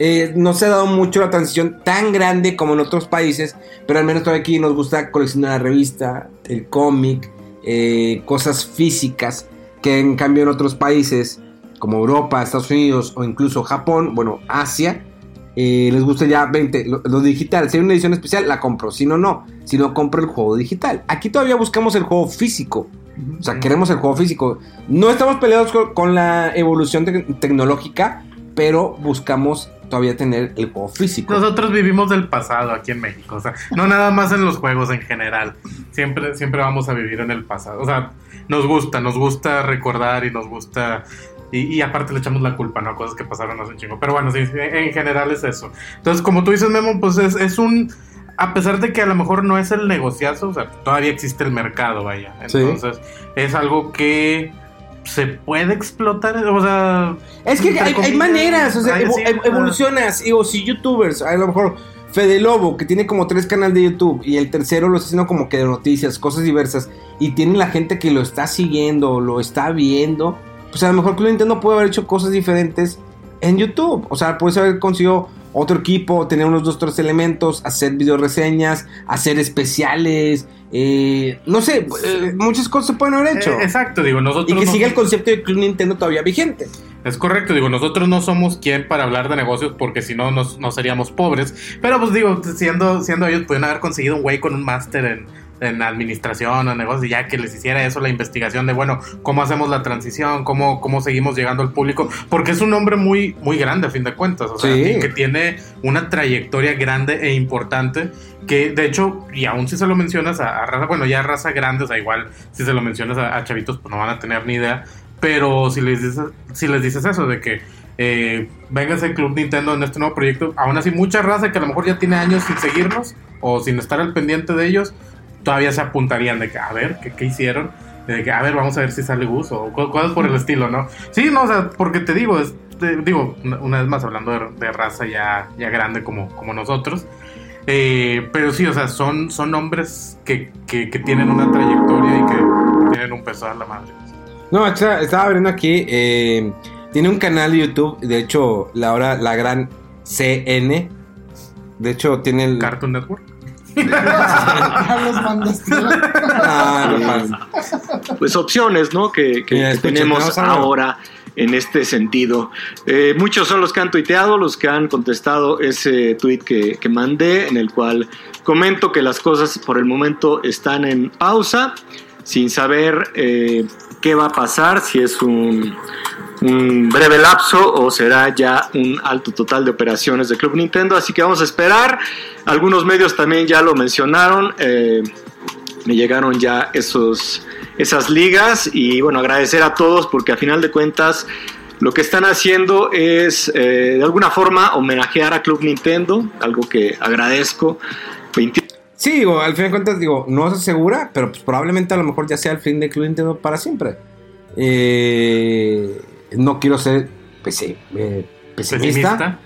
Eh, no se ha dado mucho la transición tan grande como en otros países, pero al menos todavía aquí nos gusta coleccionar la revista, el cómic, eh, cosas físicas, que en cambio en otros países como Europa, Estados Unidos o incluso Japón, bueno, Asia, eh, les gusta ya 20, lo, lo digital. Si hay una edición especial, la compro. Si no, no. Si no, compro el juego digital. Aquí todavía buscamos el juego físico. O sea, queremos el juego físico. No estamos peleados con, con la evolución tec- tecnológica, pero buscamos todavía tener el juego físico. Nosotros vivimos del pasado aquí en México, o sea, no nada más en los juegos en general. Siempre, siempre vamos a vivir en el pasado. O sea, nos gusta, nos gusta recordar y nos gusta. Y, y aparte le echamos la culpa, ¿no? Cosas que pasaron hace un chingo. Pero bueno, sí, en general es eso. Entonces, como tú dices, Memo, pues es, es un. A pesar de que a lo mejor no es el negociazo, o sea, todavía existe el mercado, vaya. Sí. Entonces, es algo que se puede explotar, o sea... Es que hay, maneras, o sea, ay, evo- sí, evolucionas. Digo, si youtubers, a lo mejor Fede Lobo, que tiene como tres canales de YouTube, y el tercero lo está haciendo como que de noticias, cosas diversas, y tiene la gente que lo está siguiendo, lo está viendo, pues a lo mejor Club Nintendo puede haber hecho cosas diferentes en YouTube. O sea, puede haber conseguido otro equipo, tener unos dos, tres elementos, hacer video reseñas, hacer especiales, eh, no sé, eh, muchas cosas se pueden haber hecho. Eh, exacto, digo, nosotros... y que no- siga el concepto de Club Nintendo todavía vigente. Es correcto, digo, nosotros no somos quien para hablar de negocios porque si no nos- no seríamos pobres. Pero pues digo, siendo, siendo ellos, pueden haber conseguido un güey con un máster en, en administración o negocios ya que les hiciera eso la investigación de, bueno, cómo hacemos la transición, cómo, cómo seguimos llegando al público, porque es un hombre muy, muy grande a fin de cuentas, o sea, Sí. que, que tiene una trayectoria grande e importante que de hecho, y aún si se lo mencionas a, a raza, bueno, ya a raza grande, o sea, igual si se lo mencionas a, a chavitos, pues no van a tener ni idea, pero si les dices, si les dices eso de que eh, véngase el Club Nintendo en este nuevo proyecto, aún así mucha raza que a lo mejor ya tiene años sin seguirnos o sin estar al pendiente de ellos, todavía se apuntarían de que, a ver, ¿qué, qué hicieron? De que, a ver, vamos a ver si sale Gus o co- cosas por el estilo, ¿no? Sí, no, o sea, porque te digo, es- te- digo, una vez más hablando de, de raza ya, ya grande como, como nosotros, eh, pero sí, o sea, son, son hombres que, que, que tienen una trayectoria y que tienen un peso a la madre. No, estaba viendo aquí. eh, tiene un canal de YouTube. De hecho, la hora, la gran CN. De hecho, tiene el. Cartoon Network. Ya los mandaste. Ah, no pues opciones, ¿no? Que, que- Mira, tenemos ahora en este sentido. Eh, muchos son los que han tuiteado, los que han contestado ese tweet que, que mandé, en el cual comento que las cosas por el momento están en pausa, sin saber eh, qué va a pasar, si es un, breve lapso o será ya un alto total de operaciones de Club Nintendo. Así que vamos a esperar. Algunos medios también ya lo mencionaron. eh, me llegaron ya esos, esas ligas y bueno, agradecer a todos porque a final de cuentas lo que están haciendo es eh, de alguna forma homenajear a Club Nintendo, algo que agradezco. 20 Sí, digo, al fin de cuentas, digo, no se asegura, pero pues probablemente a lo mejor ya sea el fin de Club Nintendo para siempre. Eh, no quiero ser eh, pesimista, Pesimista.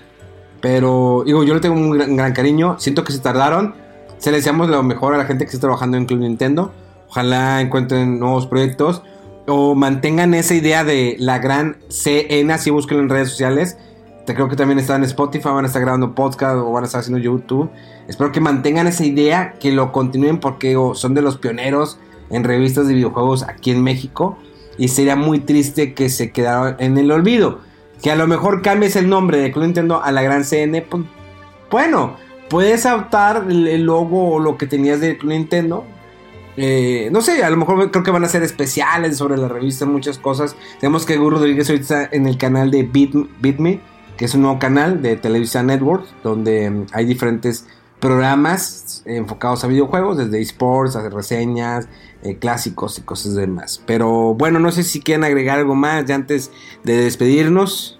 pero digo, yo le tengo un gran, gran cariño. Siento que se tardaron. Se le deseamos lo mejor a la gente que está trabajando en Club Nintendo. Ojalá encuentren nuevos proyectos o mantengan esa idea de la gran CN, así búsquenlo en redes sociales. Te creo que también están en Spotify, van a estar grabando podcast o van a estar haciendo YouTube. Espero que mantengan esa idea, que lo continúen porque son de los pioneros en revistas de videojuegos aquí en México. Y sería muy triste que se quedaran en el olvido. Que a lo mejor cambies el nombre de Club Nintendo a la gran CN. Pues, bueno, puedes adaptar el, el logo o lo que tenías de Club Nintendo. Eh, no sé, a lo mejor creo que van a ser especiales sobre la revista, muchas cosas. Tenemos que Guru Rodríguez ahorita está en el canal de Beat, Beat Me, es un nuevo canal de Televisa Network, donde mm, hay diferentes programas enfocados a videojuegos, desde esports, a reseñas, eh, clásicos y cosas demás. Pero bueno, no sé si quieren agregar algo más ya antes de despedirnos.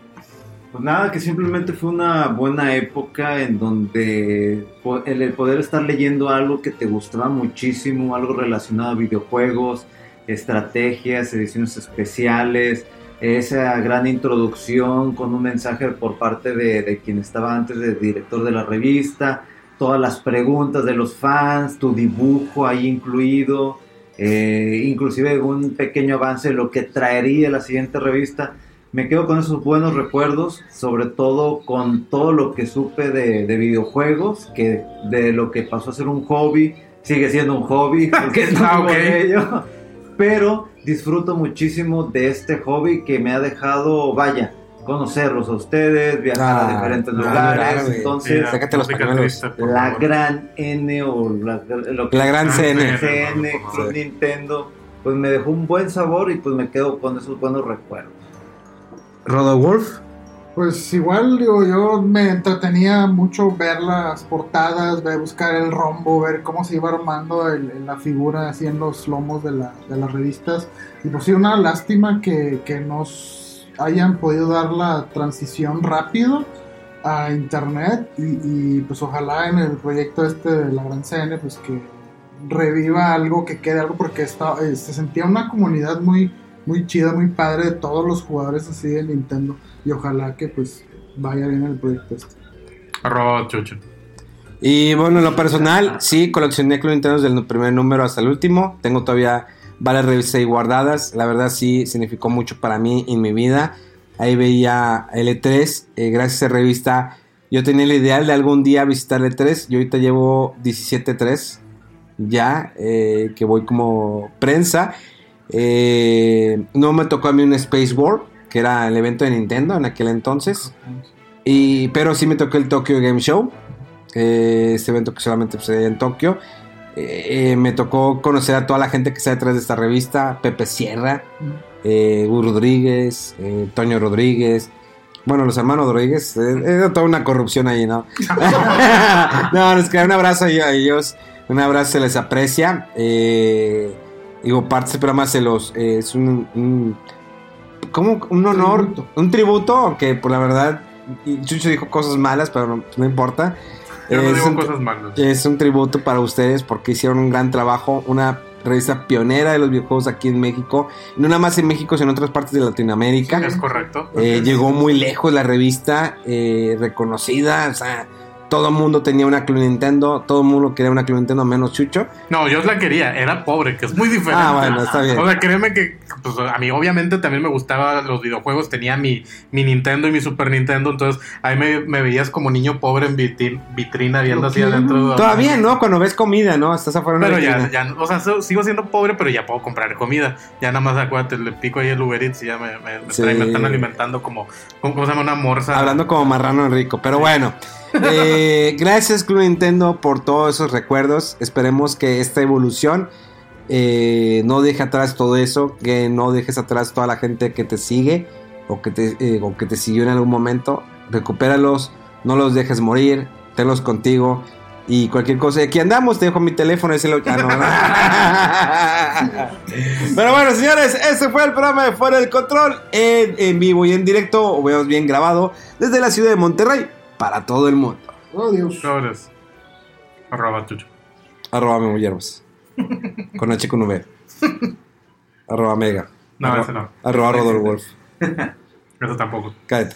Pues nada, que simplemente fue una buena época en donde el poder estar leyendo algo que te gustaba muchísimo, algo relacionado a videojuegos, estrategias, ediciones especiales, esa gran introducción con un mensaje por parte de, de quien estaba antes de director de la revista, todas las preguntas de los fans, tu dibujo ahí incluido, eh, inclusive un pequeño avance de lo que traería la siguiente revista me quedo con esos buenos recuerdos, sobre todo con todo lo que supe de, de videojuegos, que de lo que pasó a ser un hobby, sigue siendo un hobby, [laughs] Ah, [laughs] vivo ok. de ello, pero disfruto muchísimo de este hobby que me ha dejado, vaya, conocerlos a ustedes, viajar Ah, a diferentes no, lugares, entonces sácate los pañuelos. la favor. gran N o la, lo que La gran CN. CN, Club Nintendo, pues me dejó un buen sabor y pues me quedo con esos buenos recuerdos. Rodolf. Pues igual, digo, yo me entretenía mucho ver las portadas, ver, buscar el rombo, ver cómo se iba armando la figura así en los lomos de, la- de las revistas. Y pues sí, una lástima que, que nos hayan podido dar la transición rápido a internet y, y, pues ojalá en el proyecto este de la Gran CN pues que reviva algo, que quede algo porque está, eh, se sentía una comunidad muy muy chida, muy padre de todos los jugadores así de Nintendo. Y ojalá que pues vaya bien el proyecto este. Arroba Chucho. Y bueno, en lo personal, sí, coleccioné Club Nintendo desde el primer número hasta el último. Tengo todavía varias revistas ahí guardadas. La verdad sí significó mucho para mí en mi vida. Ahí veía L3. eh, gracias a esa revista yo tenía el ideal de algún día visitar L3. Yo ahorita llevo 17.3 ya, eh, que voy como prensa. Eh, no me tocó a mí un Space War, que era el evento de Nintendo en aquel entonces. Y, pero sí me tocó el Tokyo Game Show. eh, este evento que solamente sucedía en Tokio. Eh, eh, me tocó conocer a toda la gente que está detrás de esta revista. Pepe Sierra, eh, Gus Rodríguez, eh, Toño Rodríguez. Bueno, los hermanos Rodríguez. eh, Era toda una corrupción ahí, ¿no? [laughs] [laughs] no, les queda un abrazo a ellos. Un abrazo, se les aprecia. Eh, digo, parte del programa se los. es un. un ¿Cómo? Un honor. Un tributo, que por la verdad. Chucho dijo cosas malas, pero no, no importa. Yo no Es digo un- cosas malas. es un tributo para ustedes porque hicieron un gran trabajo, una revista pionera de los videojuegos aquí en México, no nada más en México, sino en otras partes de Latinoamérica. Es correcto. Eh, llegó muy lejos la revista, eh, reconocida, o sea, todo el mundo tenía una Club Nintendo, todo el mundo quería una Club Nintendo menos Chucho. No, yo la quería, era pobre, que es muy diferente. Ah, bueno, está bien. O sea, créeme que pues, a mí obviamente también me gustaban los videojuegos, tenía mi, mi Nintendo y mi Super Nintendo, entonces ahí me, me veías como niño pobre en vitri- vitrina viendo así adentro. Todavía, ¿no? Cuando ves comida, ¿no? Estás afuera de Pero ya, o sea, sigo siendo pobre, pero ya puedo comprar comida. Ya nada más acuérdate, le pico ahí el Uber Eats y ya me, me- me Sí. traen- me están alimentando como, como, ¿cómo se llama? Una morsa. Hablando como marrano Enrico. Pero bueno, eh, gracias Club Nintendo por todos esos recuerdos. Esperemos que esta evolución eh, no deje atrás todo eso, que no dejes atrás toda la gente que te sigue o que te, eh, o que te siguió en algún momento. Recupéralos, no los dejes morir, tenlos contigo. Y cualquier cosa, aquí andamos, te dejo mi teléfono, ese lo... ah, no. [laughs] Pero bueno, señores, ese fue el programa de Fuera del Control en, en vivo y en directo, o veamos bien grabado, desde la ciudad de Monterrey para todo el mundo. Oh, Dios. Sobres. Arroba Chucho. Arroba Memo Hierbas. [laughs] Con H con V. Arroba Mega. No, Arroba- ese no. Arroba Rodolfo [laughs] Wolf. Eso tampoco. Cállate.